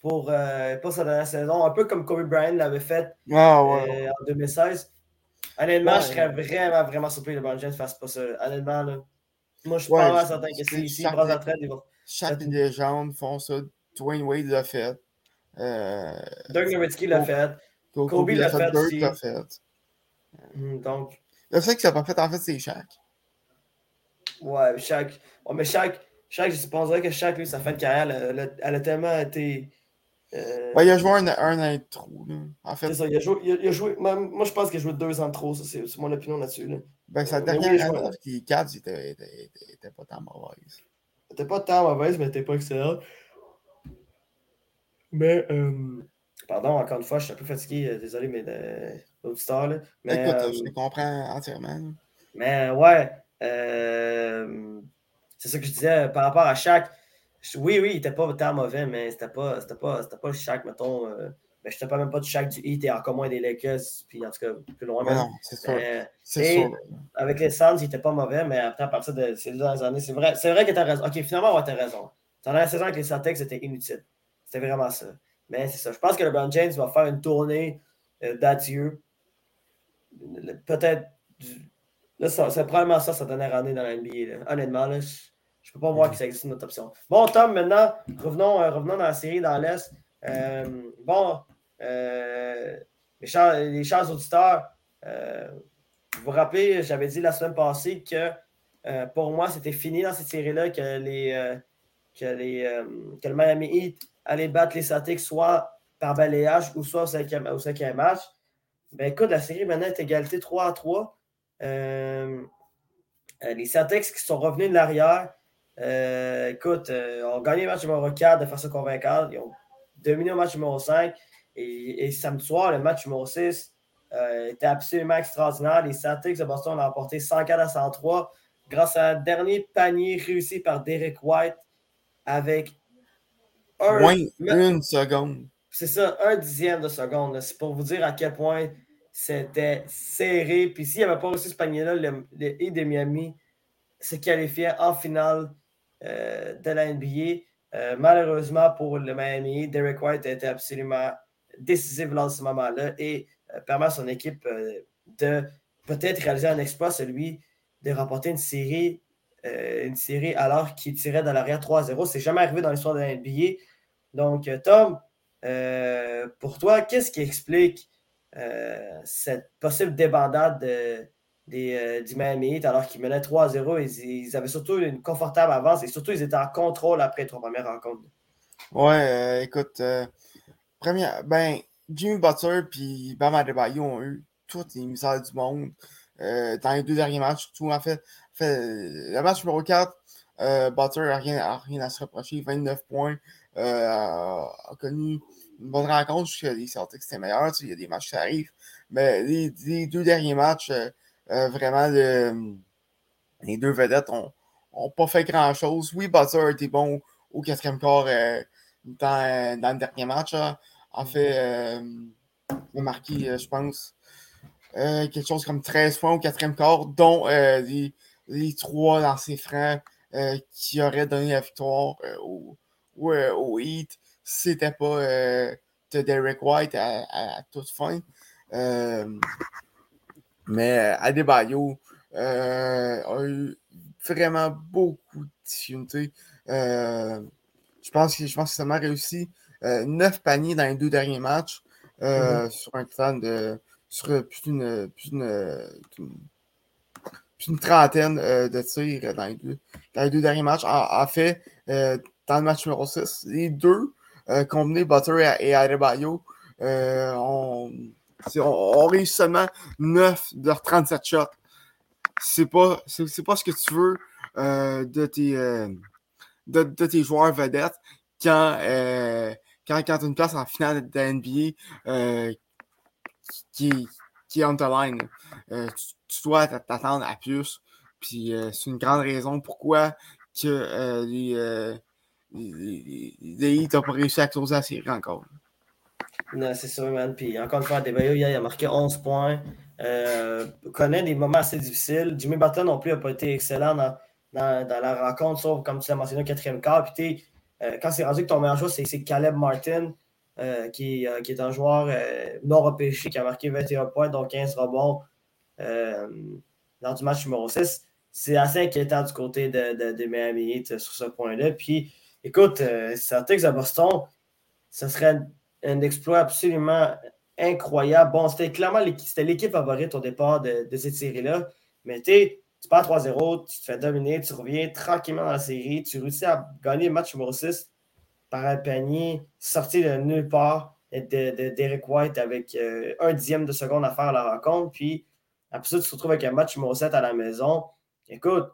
pour, euh, sa dernière saison, un peu comme Kobe Bryant l'avait fait ah, euh, en 2016. Honnêtement, je serais vraiment, vraiment surpris que LeBron James fasse pas ça. Honnêtement, là, moi, je suis pas certain que s'il prend sa retraite, il va. Chaque légende font ça. Dwayne Wade l'a fait. Euh, Dirk Nowitzki l'a fait. Kobe, l'a fait, aussi. l'a fait. Hmm, donc. Le fait qu'il l'a pas fait, en fait, c'est Shaq. Ouais, Shaq. Ouais, mais Shaq, Shaq, je supposerais que Shaq, lui, sa fin de carrière, elle, elle, a tellement été. Euh... Ouais, il a joué un, un an et trop. Là. En fait. C'est ça, il a joué. Il a, joué moi, je pense qu'il a joué deux ans de trop, ça, c'est mon opinion là-dessus. Là. Ben, sa dernière oui, année, qui 4, il était, était, était, pas tant mauvaise. Était pas tant mauvaise, mais était pas excellent. Mais, euh... pardon, encore une fois, je suis un peu fatigué, euh, désolé, mais l'auditeur. Là. Mais, Écoute, euh... je comprends entièrement. Mais, ouais. Euh, c'est ça que je disais par rapport à Shaq. Oui, oui, il n'était pas tant mauvais, mais c'était pas, c'était pas, c'était pas Shaq, mettons. Euh, mais je ne pas même pas du Shaq du Heat et encore moins des Lakers, puis en tout cas plus loin. Non, c'est sûr. c'est sûr. Avec les Suns, il n'était pas mauvais, mais après, à partir de ces deux années, c'est vrai, c'est vrai que tu as raison. Ok, finalement, tu as raison. Dans la saison avec les Celtics, c'était inutile. C'était vraiment ça. Mais c'est ça. Je pense que LeBron James va faire une tournée euh, d'adieu. Peut-être c'est probablement ça sa dernière année dans la NBA. Honnêtement, je ne peux pas voir que ça existe une autre option. Bon, Tom, maintenant, revenons, euh, revenons dans la série dans l'Est. Euh, bon, les, chers, les, auditeurs, vous vous rappelez, j'avais dit la semaine passée que pour moi, c'était fini dans cette série-là que, les, que, les, que le Miami Heat allait battre les Celtics soit par balayage ou soit au cinquième, match. Ben écoute, la série maintenant est égalité 3 à 3. Euh, euh, les Celtics qui sont revenus de l'arrière, euh, écoute, ont gagné le match numéro 4 de façon convaincante. Ils ont dominé le match numéro 5. Et, samedi soir, le match numéro 6 était absolument extraordinaire. Les Celtics de Boston ont emporté 104 à 103 grâce à un dernier panier réussi par Derek White avec un. Moins une seconde. C'est ça, un dixième de seconde. C'est pour vous dire à quel point c'était serré. Puis s'il n'y avait pas aussi ce panier-là, le, le de Miami se qualifiait en finale euh, de la NBA. Euh, malheureusement pour le Miami, Derek White a été absolument décisif dans ce moment-là et euh, permet à son équipe de peut-être réaliser un exploit, celui de remporter une série, une série alors qu'il tirait dans l'arrière 3-0. C'est jamais arrivé dans l'histoire de la NBA. Donc, Tom, pour toi, qu'est-ce qui explique euh, cette possible débandade de, des, euh, du Miami Heat alors qu'ils menaient 3-0. Ils, ils, avaient surtout une confortable avance et surtout ils étaient en contrôle après les trois premières rencontres. Ouais, euh, écoute, première, ben, Jimmy Butler et Bam Adebayo ont eu toutes les misères du monde dans les deux derniers matchs, surtout en fait, fait le match numéro 4, Butler n'a rien, rien, à se reprocher, 29 points, a connu une bonne rencontre jusqu'à les Celtics, c'était meilleur. Il y a des matchs qui arrivent. Mais les, deux derniers matchs, euh, euh, vraiment, les deux vedettes n'ont pas fait grand-chose. Oui, Butler a été bon au quatrième quart euh, dans, dans, le dernier match. En fait, il a marqué, je pense, quelque chose comme 13 points au quatrième quart, dont les, les, trois dans ses francs qui auraient donné la victoire au, au, au Heat c'était pas euh, de Derek White à, toute fin. Euh, mais euh, Adebayo a eu vraiment beaucoup de difficultés. je pense que je pense que ça m'a réussi neuf paniers dans les deux derniers matchs mm-hmm. sur un total de sur plus d'une une trentaine de tirs dans les, deux, dans les deux derniers matchs. En, fait, dans le match numéro 6, les deux euh, combiné Butter et, Adebayo, euh, on, on, réussit seulement 9 de leurs 37 shots. C'est pas, pas ce que tu veux euh, de, tes, de, tes joueurs vedettes quand, quand, quand tu as une place en finale de la NBA qui, qui est on the line. tu, tu, dois t'attendre à plus. Puis c'est une grande raison pourquoi que les, les, n'ont pas réussi à closer la série encore. Non, c'est sûr, man. Puis encore une fois, Debayo, il a marqué 11 points. Euh, connaît des moments assez difficiles. Jimmy Button non plus n'a pas été excellent dans, la rencontre, sauf comme tu l'as mentionné au quatrième quart. Puis euh, quand c'est rendu que ton meilleur joueur, c'est Caleb Martin, euh, qui, euh, qui, est un joueur euh, non repêché, qui a marqué 21 points, donc 15 rebonds dans du match numéro 6. C'est assez inquiétant du côté de, Miami Heat sur ce point-là. Puis, écoute, Celtics à Boston, ce serait un exploit absolument incroyable. Bon, c'était clairement l'équipe favorite au départ de, cette série-là. Mais tu pars 3-0, tu te fais dominer, tu reviens tranquillement dans la série, tu réussis à gagner le match numéro 6 par un panier sorti de nulle part de, Derek White avec euh, un dixième de seconde à faire la rencontre. Puis après ça, tu te retrouves avec un match numéro 7 à la maison. Écoute,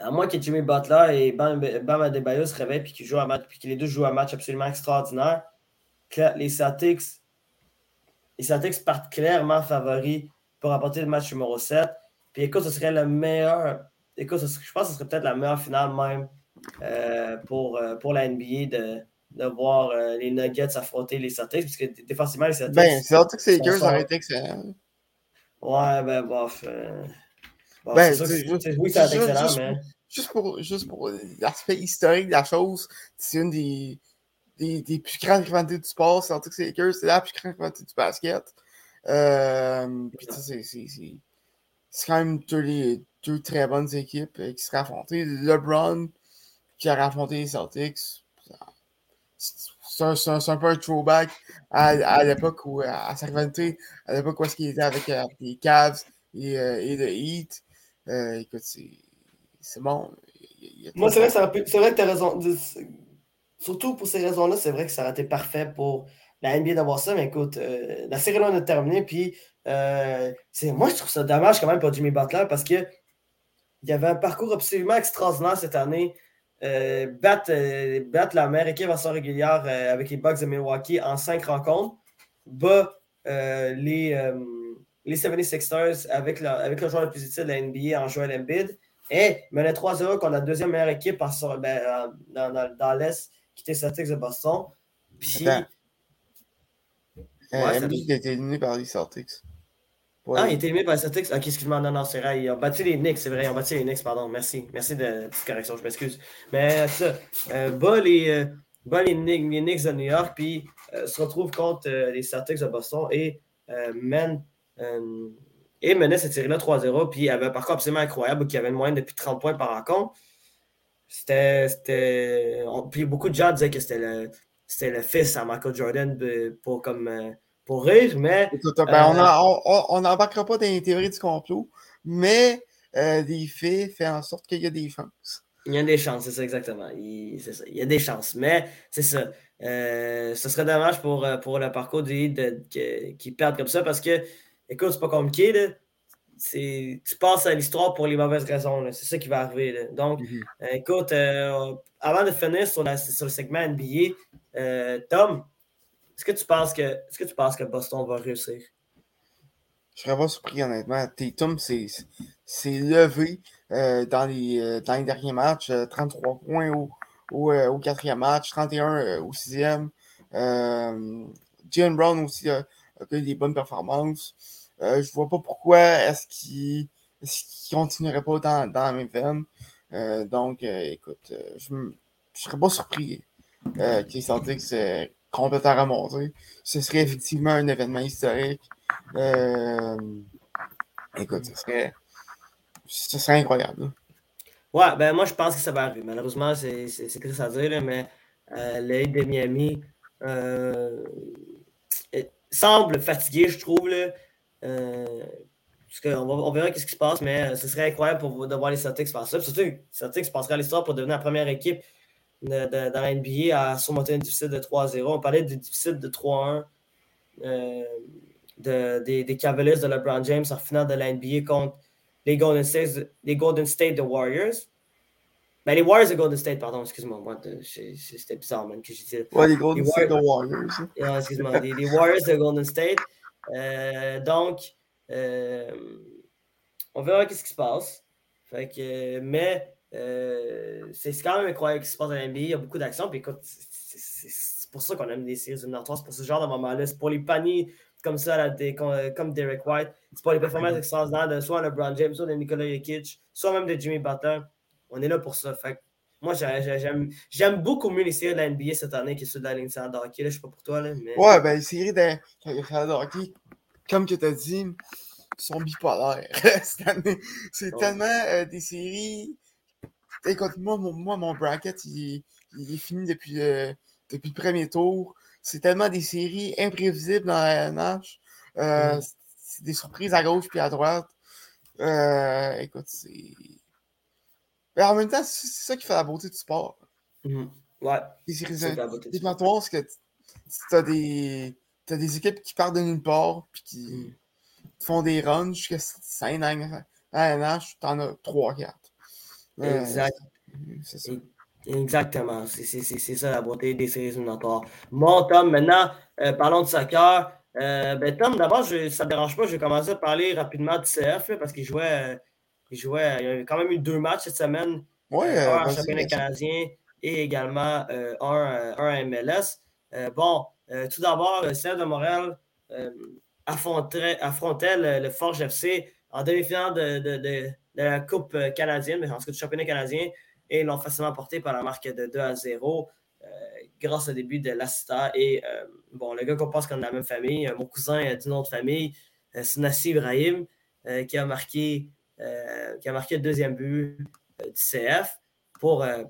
à moins que Jimmy Butler et Bam, Bam Adebayo se réveillent puis qu'ils jouent un match, puis que les deux jouent un match absolument extraordinaire, les Celtics, les Celtics partent clairement favoris pour apporter le match numéro 7. Puis écoute, ce serait le meilleur. Écoute, je pense que ce serait peut-être la meilleure finale même euh, pour, euh, pour la NBA de, de voir euh, les Nuggets affronter les Celtics, parce que défensivement, les Celtics. Ben, Celtics et Lakers auraient été excellent. Ouais, ben, bof. ben, c'est oui, excellent, juste, mais. Juste pour, juste pour l'aspect historique de la chose, c'est une des des, des, plus grandes rivalités du sport. Celtics et Lakers, c'est la plus grande rivalité du basket. Euh, puis, c'est, c'est, c'est quand même deux, les, deux très bonnes équipes qui seraient affrontées. LeBron qui a affronté les Celtics, c'est un, un, un, peu un throwback à, à l'époque où, à sa rivalité, à l'époque où il était avec, avec, les Cavs et, euh, et le Heat. Euh, écoute, c'est, c'est bon. Moi, c'est vrai, c'est vrai que tu as raison surtout pour ces raisons-là, c'est vrai que ça aurait été parfait pour la NBA d'avoir ça. Mais écoute, euh, la série là, on a terminé. Puis, euh, moi, je trouve ça dommage quand même pour Jimmy Butler parce qu'il y avait un parcours absolument extraordinaire cette année. Euh, battre, la meilleure équipe en son régulière avec les Bucks de Milwaukee en cinq rencontres. Bat les, les 76ers avec, avec le joueur le plus utile de la NBA en Joel Embiid. Et menait 3-0 contre la deuxième meilleure équipe en, ben, dans, dans, dans l'Est quitté Celtics de Boston. Puis. Euh, Embiid a été éliminé par les Celtics. Ah, il a été éliminé par les Celtics. Ok, excuse-moi, non, non, c'est vrai. Ils ont battu les Knicks, c'est vrai. Ils ont battu les Knicks, pardon. Merci. Merci de la petite correction, je m'excuse. Mais ça, euh, bas les, euh, les, Knicks, les Knicks de New York, puis euh, se retrouve contre euh, les Celtics de Boston et euh, mène. et menait cette série-là 3-0, puis avait un parcours absolument incroyable qui avait une moyenne depuis 30 points par rencontre. C'était. Puis beaucoup de gens disaient que c'était le, le fils à Michael Jordan pour, comme, euh, pour rire, mais. Ben, on n'embarquera pas dans les théories du complot, mais euh, les faits font en sorte qu'il y a des chances. Il y a des chances, c'est ça exactement. Il, ça. il y a des chances, mais c'est ça. Euh, ce serait dommage pour, pour le parcours du de, qui perdent comme ça parce que, écoute, c'est pas compliqué. Là tu passes à l'histoire pour les mauvaises raisons. C'est ça qui va arriver. Donc, mhm. euh, écoute, euh, avant de finir sur, le segment NBA, euh, Tom, est-ce que tu penses que est-ce que tu penses que Boston va réussir? Je serais pas surpris, honnêtement. Tatum s'est levé dans, les, dans les derniers matchs. 33 points au, au, quatrième match, 31 au sixième. Jalen Brown aussi a, eu des bonnes performances. Euh, je vois pas pourquoi est-ce qu'il est continuerait pas dans, dans la même veine. Euh, donc, euh, écoute, je ne serais pas surpris euh, que les Celtics complètement remontés. Ce serait effectivement un événement historique. écoute, ce serait, ce serait incroyable. Ouais, ben moi je pense que ça va arriver. Malheureusement, c'est ça à dire, mais euh, l'aide de Miami semble fatigué, je trouve. Là. Euh, on, verra ce qui se passe, mais euh, ce serait incroyable pour, de voir les Celtics faire ça. surtout, les Celtics passeraient à l'histoire pour devenir la première équipe dans la NBA à surmonter un difficile de 3-0. On parlait du difficile de 3-1 euh, des, Cavaliers de LeBron James en finale de la NBA contre les Golden State, les Golden State de Warriors. Ben, les Warriors de Golden State, pardon, excuse-moi. C'était bizarre, man, que j'ai dit. Ouais, les Golden State de Warriors. [LAUGHS] excuse-moi. les Warriors de Golden State. Euh, donc, euh, on verra ce qui se passe. Fait que, mais c'est quand même incroyable ce qui se passe dans l'NBA. Il y a beaucoup d'actions. Puis écoute, c'est pour ça qu'on aime les séries éliminatoires. C'est pour ce genre de moment-là. C'est pour les paniers comme ça, comme Derek White. C'est pour les performances extraordinaires de soit LeBron James, soit de Nikola Jokic, soit même de Jimmy Butler. On est là pour ça. Fait moi, j'aime beaucoup mieux les séries de la NBA cette année que ceux de la Ligue de hockey. Je sais pas pour toi. Là, mais... Ouais, ben les séries de la hockey, comme tu as dit, sont bipolaires [LAUGHS] cette année. C'est tellement euh, des séries. Écoute, moi, mon, moi, mon bracket, il, est fini depuis, euh, depuis le premier tour. C'est tellement des séries imprévisibles dans la NH. Euh, mm. C'est des surprises à gauche puis à droite. écoute, c'est mais en même temps, c'est ça qui fait la beauté du sport. Mmh. Ouais. C'est parce que tu as des, as des équipes qui partent de nulle part puis qui mmh. font des runs jusqu'à 5 ans. À NH, tu en as 3-4. Exact. C'est ça. Exactement. C'est ça la beauté des séries éliminatoires. Bon, Tom, maintenant, euh, parlons de soccer. Euh, ben, Tom, d'abord, ça ne dérange pas, je vais commencer à parler rapidement du CF parce qu'il jouait. Euh, il jouait, il y a quand même eu deux matchs cette semaine. Oui, euh, un en championnat canadien et également un, un à MLS. Bon, tout d'abord, le CF de Montréal affrontait, affrontait le, Forge FC en demi-finale de, de, de, la Coupe canadienne, mais en tout cas du championnat canadien, et l'ont facilement porté par la marque de 2 à 0 grâce au début de l'Asta. Et bon, le gars qu'on pense qu'on a la même famille, mon cousin d'une autre famille, c'est Nassi Ibrahim, qui a marqué euh, qui a marqué le deuxième but euh, du CF pour euh,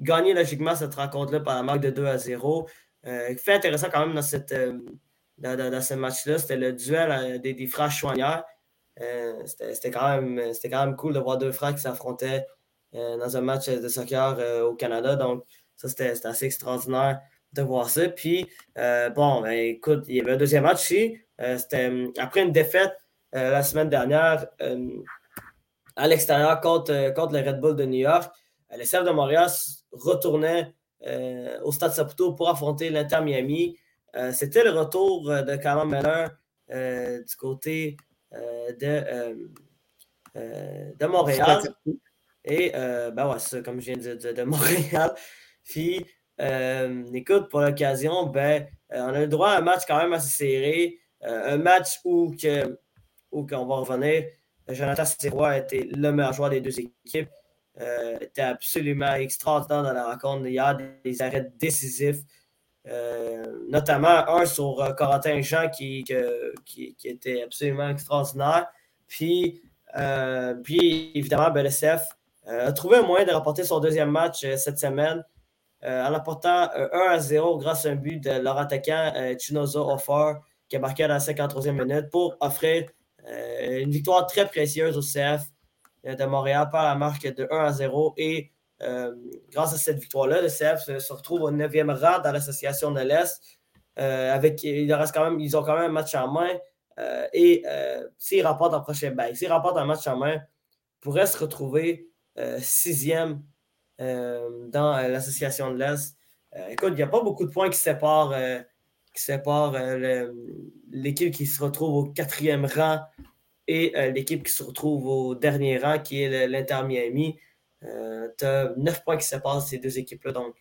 gagner logiquement cette rencontre-là par la marque de 2 à 0. fait intéressant quand même dans, cette, dans, ce match-là, c'était le duel des, frères Chouanière. c'était quand, même, quand même cool de voir deux frères qui s'affrontaient dans un match de soccer au Canada. Donc, ça, c'était assez extraordinaire de voir ça. Puis, bon, ben, écoute, il y avait un deuxième match ici. c'était après une défaite la semaine dernière à l'extérieur contre, euh, contre le Red Bull de New York. Euh, les Serfs de Montréal retournaient euh, au Stade Saputo pour affronter l'Inter Miami. C'était le retour de Cameron Miller du côté de, de Montréal. Et ben ouais, ça, comme je viens de dire, de, Montréal. Puis, écoute, pour l'occasion, ben, on a le droit à un match quand même assez serré. un match où, que, où on va revenir Jonathan Sirois était le meilleur joueur des deux équipes. Euh, était absolument extraordinaire dans la rencontre. Il y a des arrêts décisifs, euh, notamment un sur euh, Corentin Jean qui, qui, était absolument extraordinaire. Puis, puis évidemment, BLSF a trouvé un moyen de remporter son deuxième match cette semaine en apportant 1 à 0 grâce à un but de leur attaquant Chinozo Offer qui a marqué à la 53e minute pour offrir euh, une victoire très précieuse au CF euh, de Montréal par la marque de 1 à 0. Et euh, grâce à cette victoire-là, le CF se, retrouve au 9e rang dans l'association de l'Est. avec, il reste quand même, ils ont quand même un match en main. et s'ils remportent un prochain bail, s'ils remportent un match en main, pourraient se retrouver sixième dans l'association de l'Est. écoute, il n'y a pas beaucoup de points qui séparent qui sépare euh, l'équipe qui se retrouve au quatrième rang et euh, l'équipe qui se retrouve au dernier rang, qui est l'Inter Miami. Euh, tu as neuf points qui séparent ces deux équipes-là. Donc,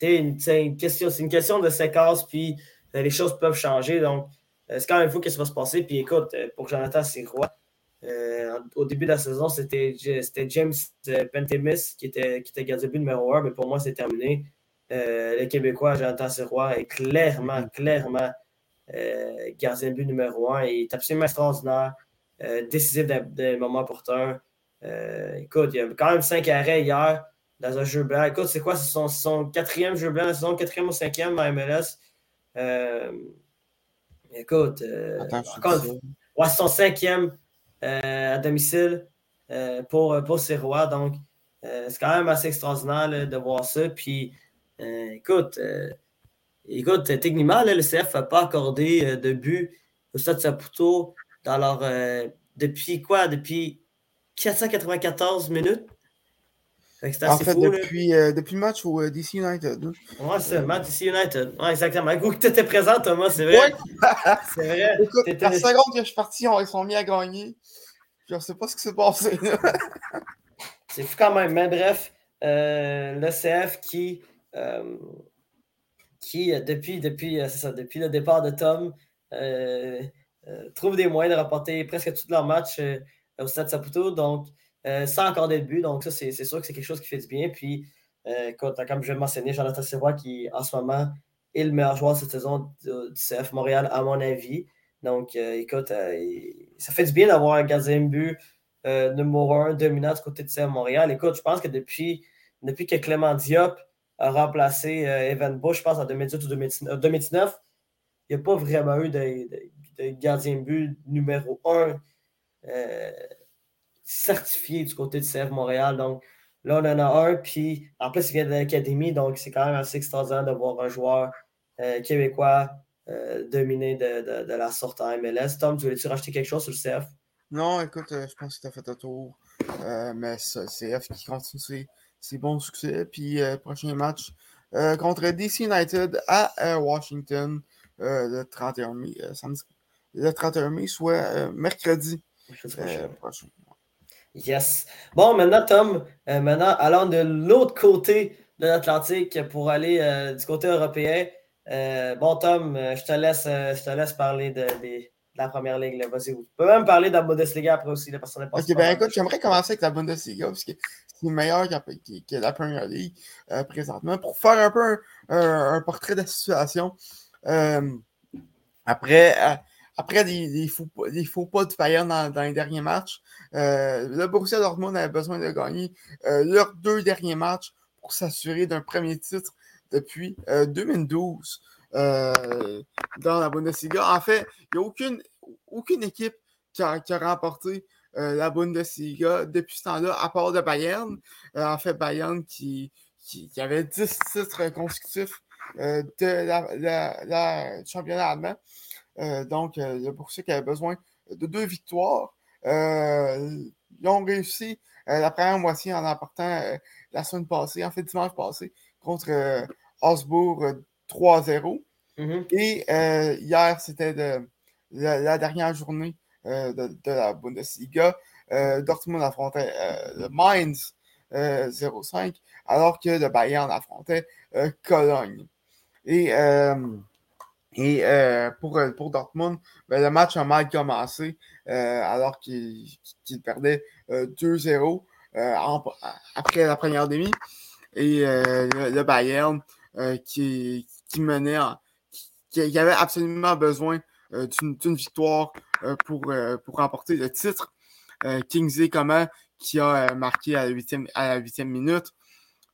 c'est une, question, une question de séquence, puis les choses peuvent changer. Donc, c'est quand même fou qu'est-ce qui va se passer. Puis écoute, pour Jonathan Sirois, au début de la saison, c'était James Pentemis qui était, gardien but numéro 1, mais pour moi, c'est terminé. Euh, le Québécois Jonathan Sirois est clairement, clairement euh, gardien de but numéro un. Il est absolument extraordinaire, euh, décisif des moments porteurs. Écoute, il y a quand même cinq arrêts hier dans un jeu blanc. Écoute, c'est quoi? C'est son, quatrième jeu blanc la saison, quatrième ou cinquième à MLS. écoute, c'est son cinquième à domicile pour, pour Sirois. Donc, c'est quand même assez extraordinaire de voir ça. Puis, euh, écoute, euh, écoute, techniquement, le CF n'a pas accordé euh, de but au Stade Saputo dans leur, depuis quoi? Depuis 494 minutes? en fait, depuis, depuis, le match au DC United. Ouais, c'est le match DC United. Ouais, exactement. Écoute, tu étais présent, Thomas, c'est vrai. [LAUGHS] c'est vrai. [LAUGHS] Écoute, la seconde que je suis parti, ils sont mis à gagner. Je ne sais pas ce qui s'est passé. [LAUGHS] c'est fou quand même. Mais bref, le CF qui, qui depuis, depuis, depuis le départ de Tom, trouve des moyens de rapporter presque tous leurs matchs au Stade Saputo. Donc, sans encore des buts. Donc, ça, c'est sûr que c'est quelque chose qui fait du bien. Puis, comme je l'ai mentionné, Jonathan Savoie qui, en ce moment, est le meilleur joueur de cette saison du, CF Montréal, à mon avis. Donc, écoute, ça fait du bien d'avoir un gardien de but numéro un dominant du côté de CF Montréal. Écoute, je pense que depuis, depuis que Clément Diop a remplacé Evan Bush, je pense en 2018 ou 2019, il n'y a pas vraiment eu de, gardien de but numéro un certifié du côté de CF Montréal. Donc, là, on en a un, puis en plus, il vient de l'académie, donc c'est quand même assez extraordinaire de voir un joueur euh, québécois euh, dominer de, la sorte en MLS. Tom, tu voulais-tu racheter quelque chose sur le CF? Non, écoute, euh, je pense que tu as fait un tour. mais c'est le CF qui continue ses, bons succès. Puis, prochain match contre DC United à Washington le 31 mai, le 31 mai, soit mercredi prochain. Yes. Bon, maintenant, Tom, euh, maintenant, allons de l'autre côté de l'Atlantique pour aller euh, du côté européen. Euh, bon, Tom, je, te laisse, je te laisse parler de, la première ligue. Vas-y, tu peux même parler de la Bundesliga après aussi. Là, parce ok, ben écoute, j'aimerais commencer avec la Bundesliga parce que c'est meilleur que, la première ligue présentement pour faire un peu un portrait de la situation. après après des, faux, pas de Bayern dans, les derniers matchs, euh, le Borussia Dortmund avait besoin de gagner euh, leurs deux derniers matchs pour s'assurer d'un premier titre depuis 2012 euh, dans la Bundesliga. En fait, il n'y a aucune, aucune équipe qui a, remporté la Bundesliga depuis ce temps-là, à part de Bayern. en fait, Bayern qui, qui, avait 10 titres consécutifs de la, championnat allemand. Euh, donc, euh, le Borussia qui avait besoin de deux victoires. Euh, ils ont réussi la première moitié en emportant la semaine passée, en fait dimanche passé, contre Osbourg 3-0. Mm-hmm. Et hier, c'était la, dernière journée de, la Bundesliga. Dortmund affrontait le Mainz 0-5, alors que le Bayern affrontait Cologne. Et et euh, pour, euh, pour Dortmund, ben, le match a mal commencé euh, alors qu'il perdait 2-0 après la première demi. Et le, Bayern qui, qui menait, qui, avait absolument besoin d'une victoire pour, pour remporter le titre. Kingsley Coman qui a marqué à la huitième, à la huitième minute.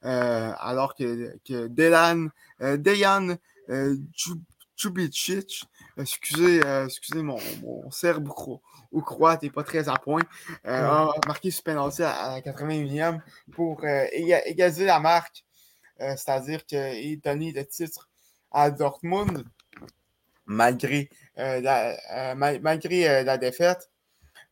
alors que, que Delan, Dejan Chubicic, excusez, euh, excusez mon, mon serbe ou croate n'est pas très à point, euh, a marqué ce penalty à, la 81e pour euh, égaliser la marque, c'est-à-dire qu'il donnait le titre à Dortmund malgré, la, malgré la défaite.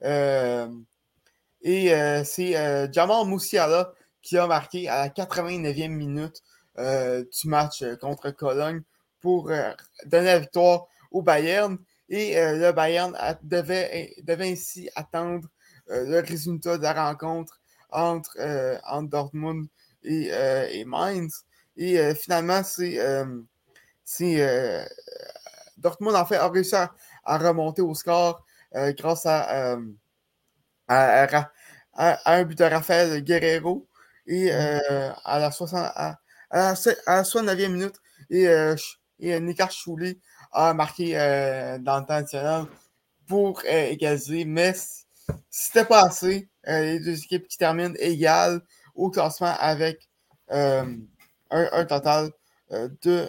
et c'est Jamal Moussiala qui a marqué à la 89e minute du match contre Cologne pour euh, donner la victoire au Bayern. Et euh, le Bayern devait, devait ainsi attendre euh, le résultat de la rencontre entre, Dortmund et, Mainz. Et finalement, c'est Dortmund en fait a réussi à, remonter au score grâce à, à, un but de Rafael Guerrero. Et à la, 60, à, la, 69e minute, et et euh, Nikar Chouli a marqué euh, dans le temps additionnel pour euh, égaliser, mais c'était pas assez. les deux équipes qui terminent égales au classement avec un, total de,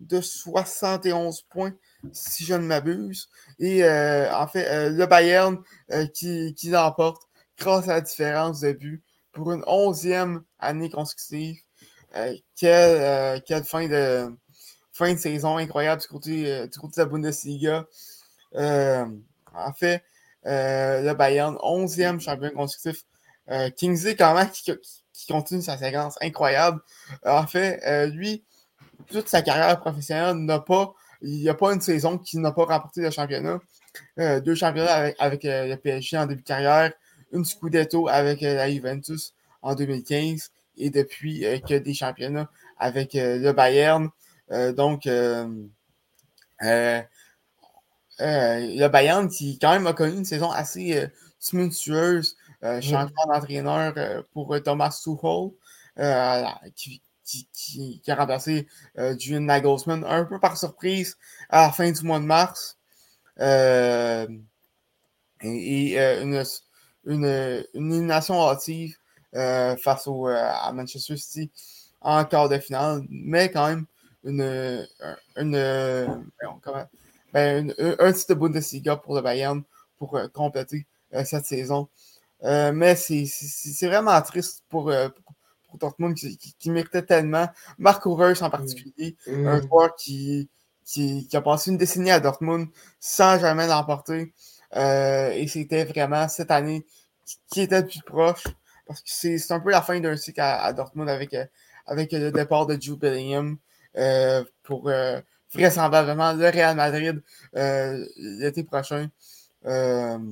de 71 points, si je ne m'abuse. Et en fait, le Bayern qui, qui l'emporte grâce à la différence de but pour une onzième année consécutive. quelle, quelle fin de, fin de saison incroyable du côté, euh, du côté de la Bundesliga. Euh, en fait, euh, le Bayern, 11e champion consécutif. Kingsley, quand même, qui, continue sa séquence incroyable. En fait, lui, toute sa carrière professionnelle n'a pas. Il n'y a pas une saison qui n'a pas remporté le championnat. deux championnats avec, le PSG en début de carrière, une Scudetto avec la Juventus en 2015 et depuis que des championnats avec le Bayern. Donc, le Bayern qui quand même a connu une saison assez tumultueuse. changement d'entraîneur pour Thomas Tuchel, qui, qui, a remplacé euh, Julian Nagelsmann un peu par surprise à la fin du mois de mars. Euh, et, euh, une, une, une, élimination hâtive face au, à Manchester City en quart de finale, mais quand même une, une, ben, un titre de Bundesliga pour le Bayern pour compléter cette saison. mais c'est vraiment triste pour, pour, pour Dortmund qui, méritait tellement. Marco Reus en mm. particulier, mm. un joueur qui, qui, a passé une décennie à Dortmund sans jamais l'emporter. Euh, et c'était vraiment cette année qui était le plus proche. Parce que c'est un peu la fin d'un cycle à, Dortmund avec, euh, avec le départ de Jude Bellingham euh, pour vraisemblablement le Real Madrid l'été prochain. je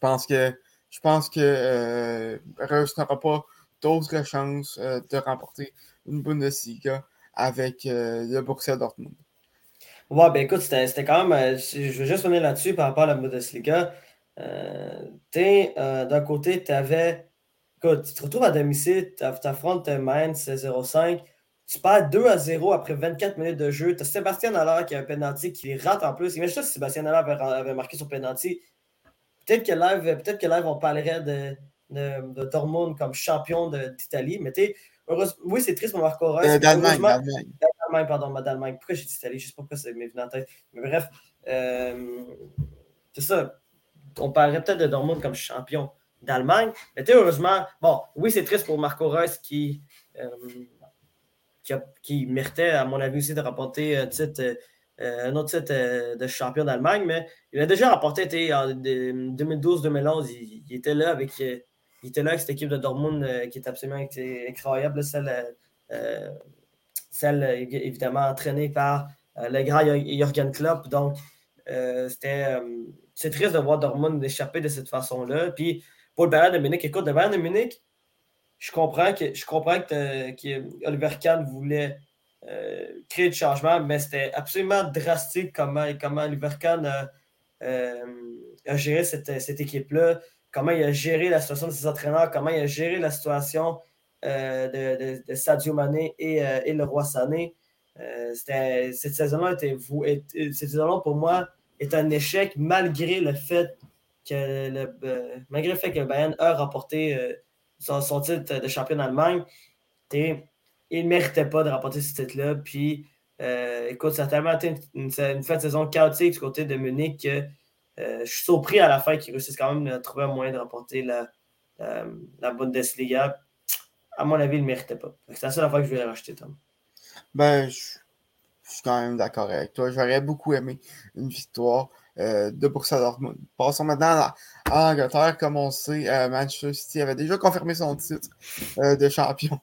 pense que je pense que Reus n'aura pas d'autres chances euh, de remporter une Bundesliga avec euh, le Borussia Dortmund. Ouais, ben écoute, c'était quand même. Euh, je veux juste revenir là-dessus par rapport à la Bundesliga. D'un côté, tu avais. Écoute, tu te retrouves à domicile, tu affrontes Mainz 0-5. Tu perds 2 à 0 après 24 minutes de jeu. Tu as Sébastien Haller qui a un penalty qui rate en plus. Imagine-toi si Sébastien Haller avait, marqué son penalty. Peut-être que live, peut-être que live, on parlerait de, de, de Dortmund comme champion d'Italie. Mais tu oui, c'est triste pour Marco Reus. Euh, D'Allemagne. D'Allemagne, pardon, d'Allemagne. Pourquoi j'ai dit Italie? Je ne sais pas pourquoi ça m'est venu en tête. Mais bref, euh, c'est ça. On parlerait peut-être de Dortmund comme champion d'Allemagne. Mais tu heureusement, bon, oui, c'est triste pour Marco Reus qui, euh, qui, méritait, à mon avis, aussi de remporter un titre. Euh, un autre titre de champion d'Allemagne, mais il a déjà remporté en 2012-2011. Il, était là avec il était là cette équipe de Dortmund euh, qui est absolument incroyable, celle, euh, euh, celle évidemment entraînée par le grand Jürgen Klopp. Donc, c'était c'est triste de voir Dortmund échapper de cette façon-là. Puis, pour le Bayern de Munich, écoute, le Bayern de Munich, je comprends que, je comprends que, Oliver Kahn voulait créer du changement, mais c'était absolument drastique comment, comment Oliver Kahn a, a géré cette, cette équipe-là comment il a géré la situation de ses entraîneurs, comment il a géré la situation euh, de, Sadio Mané et, euh, le roi Sané. Euh, cette saison-là était cette saison pour moi est un échec malgré le fait que le, malgré le fait que Bayern a remporté son, titre de champion d'Allemagne. Il ne méritait pas de remporter ce titre-là. Puis écoute, ça a tellement été une, une, fin de saison chaotique du côté de Munich que euh, je suis surpris à la fin qu'ils réussissent quand même à trouver un moyen de remporter la, la, Bundesliga. À mon avis, ils ne le méritaient pas. C'est la seule fois que je vais racheter, Tom. Ben, je, suis quand même d'accord avec toi. J'aurais beaucoup aimé une victoire euh, de Borussia Dortmund. Passons maintenant à, Angleterre. Comme on sait, euh, Manchester City avait déjà confirmé son titre de champion.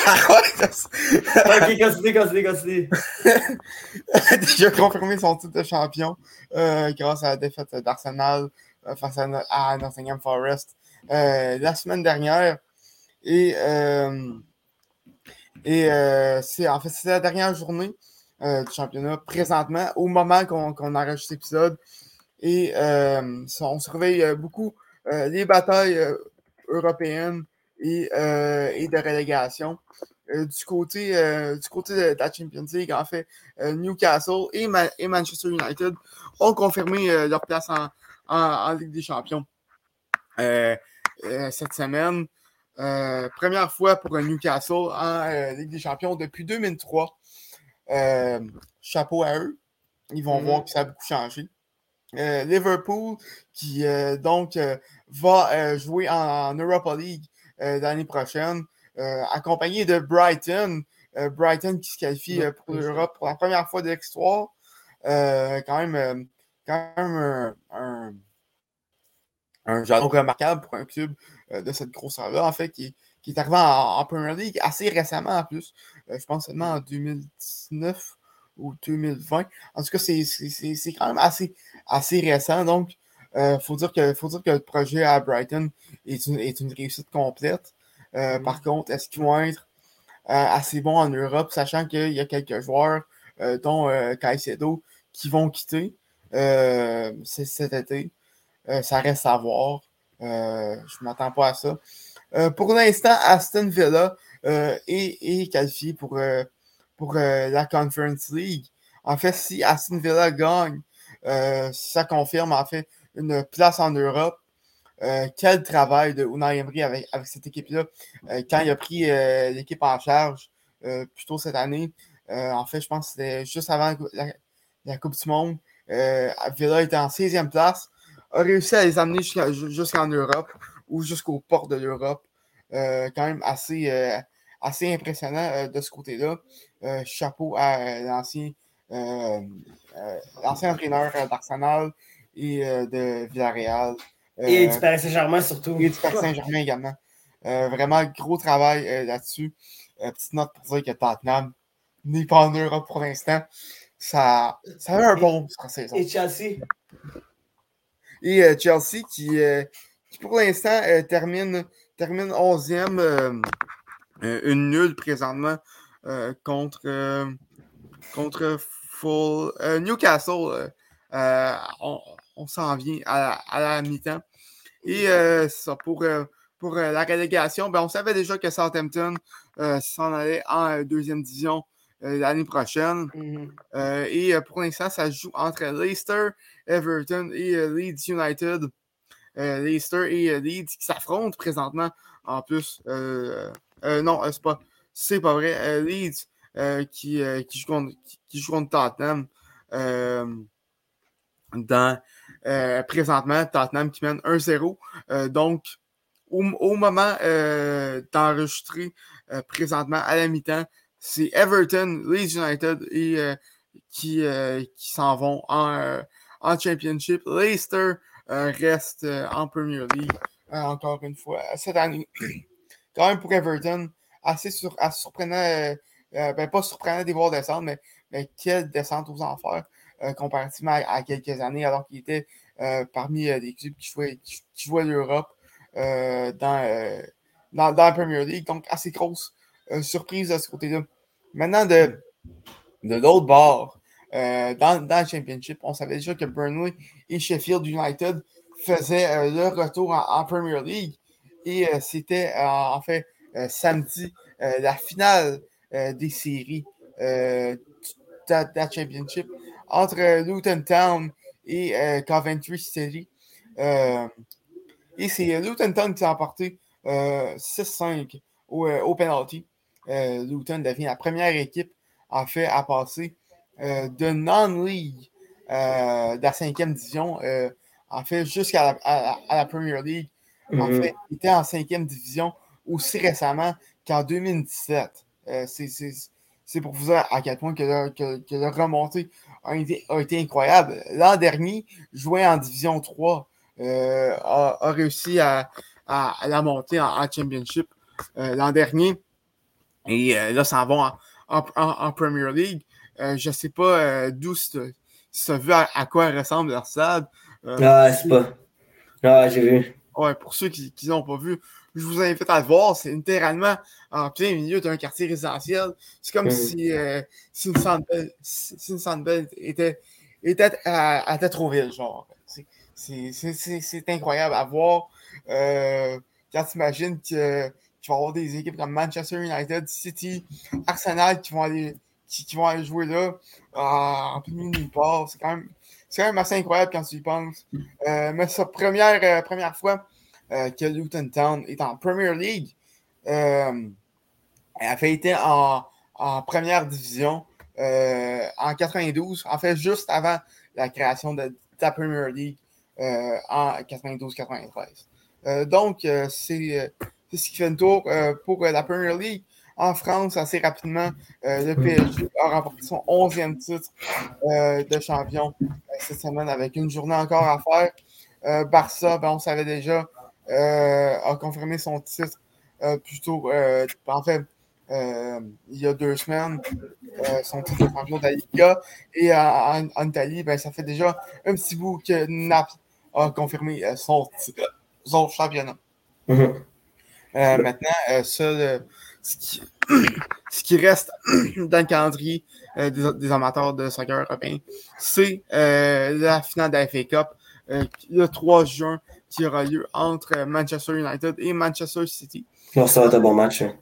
[LAUGHS] Ah ok, continue, continue, continue. [LAUGHS] Déjà confirmé son titre de champion euh, grâce à la défaite d'Arsenal euh, face à, Nottingham Forest euh, la semaine dernière. Et, et c'est en fait c'est la dernière journée du championnat présentement, au moment qu'on qu arrache cet épisode. Et on surveille beaucoup les batailles européennes et, et de relégation. Euh, du, côté, euh, du de, la Champions League, en fait, euh, Newcastle et, Manchester United ont confirmé leur place en, Ligue des Champions cette semaine. première fois pour Newcastle en Ligue des Champions depuis 2003. Chapeau à eux. Ils vont mm-hmm. voir que ça a beaucoup changé. Liverpool, qui donc va jouer en, Europa League l'année prochaine. Euh, accompagné de Brighton. Euh, Brighton qui se qualifie euh, pour l'Europe pour la première fois de l'histoire. quand même, quand même un, un, remarquable pour un club de cette grosseur-là, en fait, qui, qui est arrivé en, Premier League assez récemment en plus. Je pense seulement en 2019 ou 2020. En tout cas, c'est quand même assez, assez récent. Donc, Il faut, dire que, faut dire que le projet à Brighton est une, est une réussite complète. Mm-hmm. Par contre, est-ce qu'ils vont être assez bons en Europe, sachant qu'il y a quelques joueurs, dont Caicedo, qui vont quitter cet été? ça reste à voir. je ne m'attends pas à ça. pour l'instant, Aston Villa est, qualifié pour, pour la Conference League. En fait, si Aston Villa gagne, ça confirme en fait une place en Europe. quel travail de Unai Emery avec, avec cette équipe-là. quand il a pris l'équipe en charge plus tôt cette année, en fait, je pense que c'était juste avant la, Coupe du Monde. Villa était en 16e place, a réussi à les amener jusqu'en Europe ou jusqu'aux portes de l'Europe. Quand même assez, assez impressionnant de ce côté-là. chapeau à l'ancien euh, euh, entraîneur d'Arsenal et euh, de Villarreal. et du Paris Saint-Germain surtout. Et du Paris Saint-Germain également. vraiment, gros travail là-dessus. petite note pour dire que Tottenham n'est pas en Europe pour l'instant. Ça, ça a un bon saison. Et Chelsea? Et Chelsea qui, qui pour l'instant termine, termine 11e, une nulle présentement contre, contre euh, Newcastle, euh, euh, on, s'en vient à, la mi-temps. Et ça, pour, pour la relégation, ben, on savait déjà que Southampton s'en allait en deuxième division l'année prochaine. Mm-hmm. et pour l'instant, ça joue entre Leicester, Everton et Leeds United. Leicester et Leeds qui s'affrontent présentement en plus. non, c'est pas, c'est pas vrai. Leeds qui, qui, joue contre, qui joue contre Tottenham. Euh, dans, euh, présentement, Tottenham qui mène 1-0. Euh, donc, au, moment d'enregistrer présentement à la mi-temps, c'est Everton, Leeds United et, qui, qui s'en vont en, en Championship. Leicester reste en Premier League encore une fois cette année. [CLEARS THROAT] Quand même pour Everton, assez, sur, assez surprenant, ben pas surprenant de voir descendre, mais mais quelle descente aux enfers euh, comparativement à, quelques années, alors qu'il était euh, parmi les euh, équipes qui jouaient, qui, l'Europe dans, dans, la Premier League. Donc, assez grosse surprise de ce côté-là. Maintenant, de, de l'autre bord, dans, dans le Championship, on savait déjà que Burnley et Sheffield United faisaient leur retour en, Premier League. Et c'était en fait samedi la finale des séries that, championship entre Luton Town et euh, Coventry City. Euh, et c'est Luton Town qui a emporté 6-5 euh, au, penalty. Luton devient la première équipe à passer de non-league de la cinquième division en fait jusqu'à la, la, Premier League. En mm-hmm. fait, il était en cinquième division aussi récemment qu'en 2017. c'est c'est pour vous dire à quel point que, la remontée a été, incroyable. L'an dernier, jouait en Division 3, euh, a, réussi à, la monter en, Championship euh, l'an dernier. Et euh, là, ça va en, Premier League. Je ne sais pas d'où ça vu à, quoi ressemble leur stade. ah, c'est pas. Ah, j'ai vu. Ouais, pour ceux qui n'ont pas vu, je vous invite à le voir. C'est littéralement en plein milieu d'un quartier résidentiel. C'est comme si, euh, si, une Sandbell était, était à, à genre. C'est incroyable à voir. Euh, quand tu imagines que tu vas avoir des équipes comme Manchester United, City, Arsenal qui vont aller, qui, vont aller jouer là en plein milieu nulle part. C'est quand, même, quand même assez incroyable quand tu y penses. Euh, mais sa première, première fois euh, que Luton Town est en Premier League. Euh, elle a été en, première division euh, en 92, en fait, juste avant la création de, la Premier League en 92-93. donc, c'est ce qui fait le tour pour la Premier League. En France, assez rapidement, le PSG a remporté son 11e titre de champion cette semaine avec une journée encore à faire. Barça, ben, on savait déjà, euh, a confirmé son titre euh, plutôt, euh, en fait, il y a deux semaines, son titre de champion de la Liga. Et en, Italie, ben, ça fait déjà un petit bout que a confirmé son, son championnat. Mm-hmm. maintenant, ça, [CLEARS THROAT] ce, qui, reste [CLEARS THROAT] dans le calendrier des, amateurs de soccer européen, c'est la finale de la FA Cup le 3 juin qui aura lieu entre Manchester United et Manchester City. ça va être un bon match. Hein.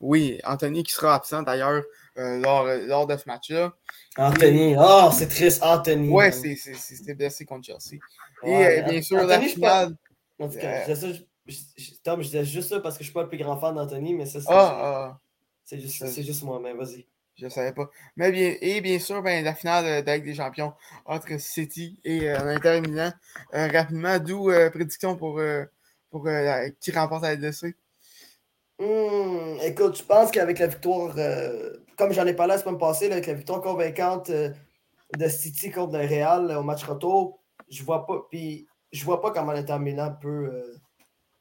Oui, Anthony qui sera absent d'ailleurs euh, lors, lors, de ce match-là. Anthony, oh, c'est triste, Anthony. Ouais, c'est blessé contre Chelsea. et euh, bien sûr, la finale. En tout cas, euh... je, Tom, je disais juste ça parce que je ne suis pas le plus grand fan d'Anthony, mais ça, c'est ah, ah. juste, juste moi, mais vas-y. Je ne savais pas. Mais bien, et bien sûr, ben, la finale de des Champions entre City et euh, l'Inter Milan. rapidement, d'où prédiction pour, pour qui remporte la LDC? Hmm, écoute, je pense qu'avec la victoire, euh, comme j'en ai parlé la semaine passée, avec la victoire convaincante euh, de City contre le Real euh, au match retour, je vois pas. Puis je vois pas comment l'Inter Milan peut,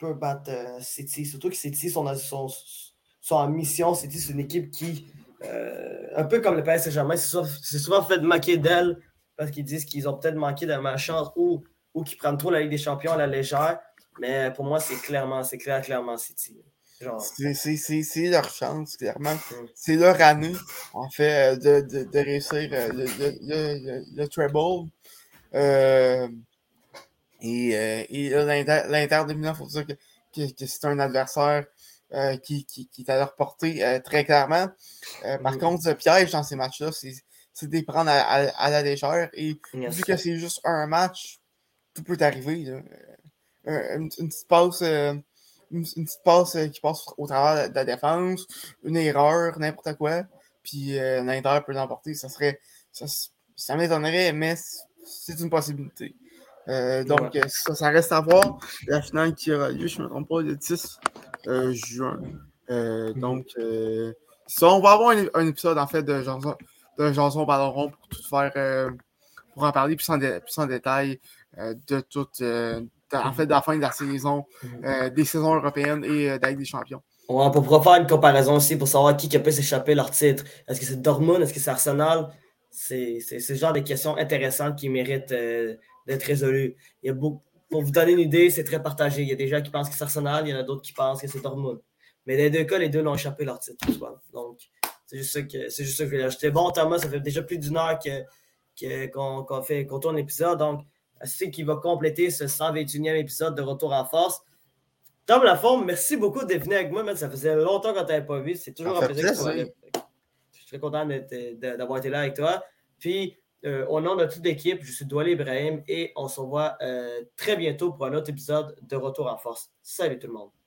peut battre City. Surtout que City sont, sont, sont en mission. City, c'est une équipe qui, un peu comme le PSG Saint-Germain, c'est souvent, fait de manquer d'elle parce qu'ils disent qu'ils ont peut-être manqué de malchance ou, ou qu'ils prennent trop la Ligue des Champions à la légère. Mais pour moi, c'est clairement, c'est clair, clairement City. C'est leur chance, clairement. C'est leur année, en fait, de, de, de réussir euh, le, le, le, treble. Euh, et, euh, et l'Inter de Milan, il faut dire que, que, que c'est un adversaire euh, qui, qui, qui, est à leur portée euh, très clairement. Par contre, le piège dans ces matchs-là, c'est de les prendre à, à, la légère. Et vu que c'est juste un match, tout peut arriver. Une, une, petite passe une, petite passe qui passe au travers de la défense, une erreur, n'importe quoi, puis euh, l'Inter peut l'emporter. Ça serait. Ça, ça m'étonnerait, mais c'est une possibilité. Euh, donc, ça, ça, reste à voir. La finale qui aura lieu, je ne me trompe pas, le 10 juin. Mhm. donc, ça, on va avoir un, épisode en fait de Janson, de Janson Ballon pour tout faire, pour en parler plus en, plus en détail de toute en fait, de la fin de la saison, mhm. euh, des saisons européennes et euh, d'être des champions. On peut faire une comparaison aussi pour savoir qui, peut s'échapper leur titre. Est-ce que c'est Dortmund? Est-ce que c'est Arsenal? C'est ce genre de questions intéressantes qui méritent euh, d'être résolues. Il y a beaucoup, pour vous donner une idée, c'est très partagé. Il y a des gens qui pensent que c'est Arsenal, il y en a d'autres qui pensent que c'est Dortmund. Mais dans les deux cas, les deux l'ont échappé leur titre. Donc, c'est juste, ça que, juste ça que je voulais ajouter. Bon, Thomas, ça fait déjà plus d'une heure qu'on que, fait qu'on tourne l'épisode. Donc, c'est qui va compléter ce 121e épisode de Retour en Force? Tom Laforme, merci beaucoup d'être venu avec moi. Ça faisait longtemps qu'on t'avait pas vu. C'est toujours un plaisir. Je suis très content d'avoir été là avec toi. Puis, euh, au nom de toute l'équipe, je suis Douali Ibrahim et on se revoit euh, très bientôt pour un autre épisode de Retour en Force. Salut tout le monde.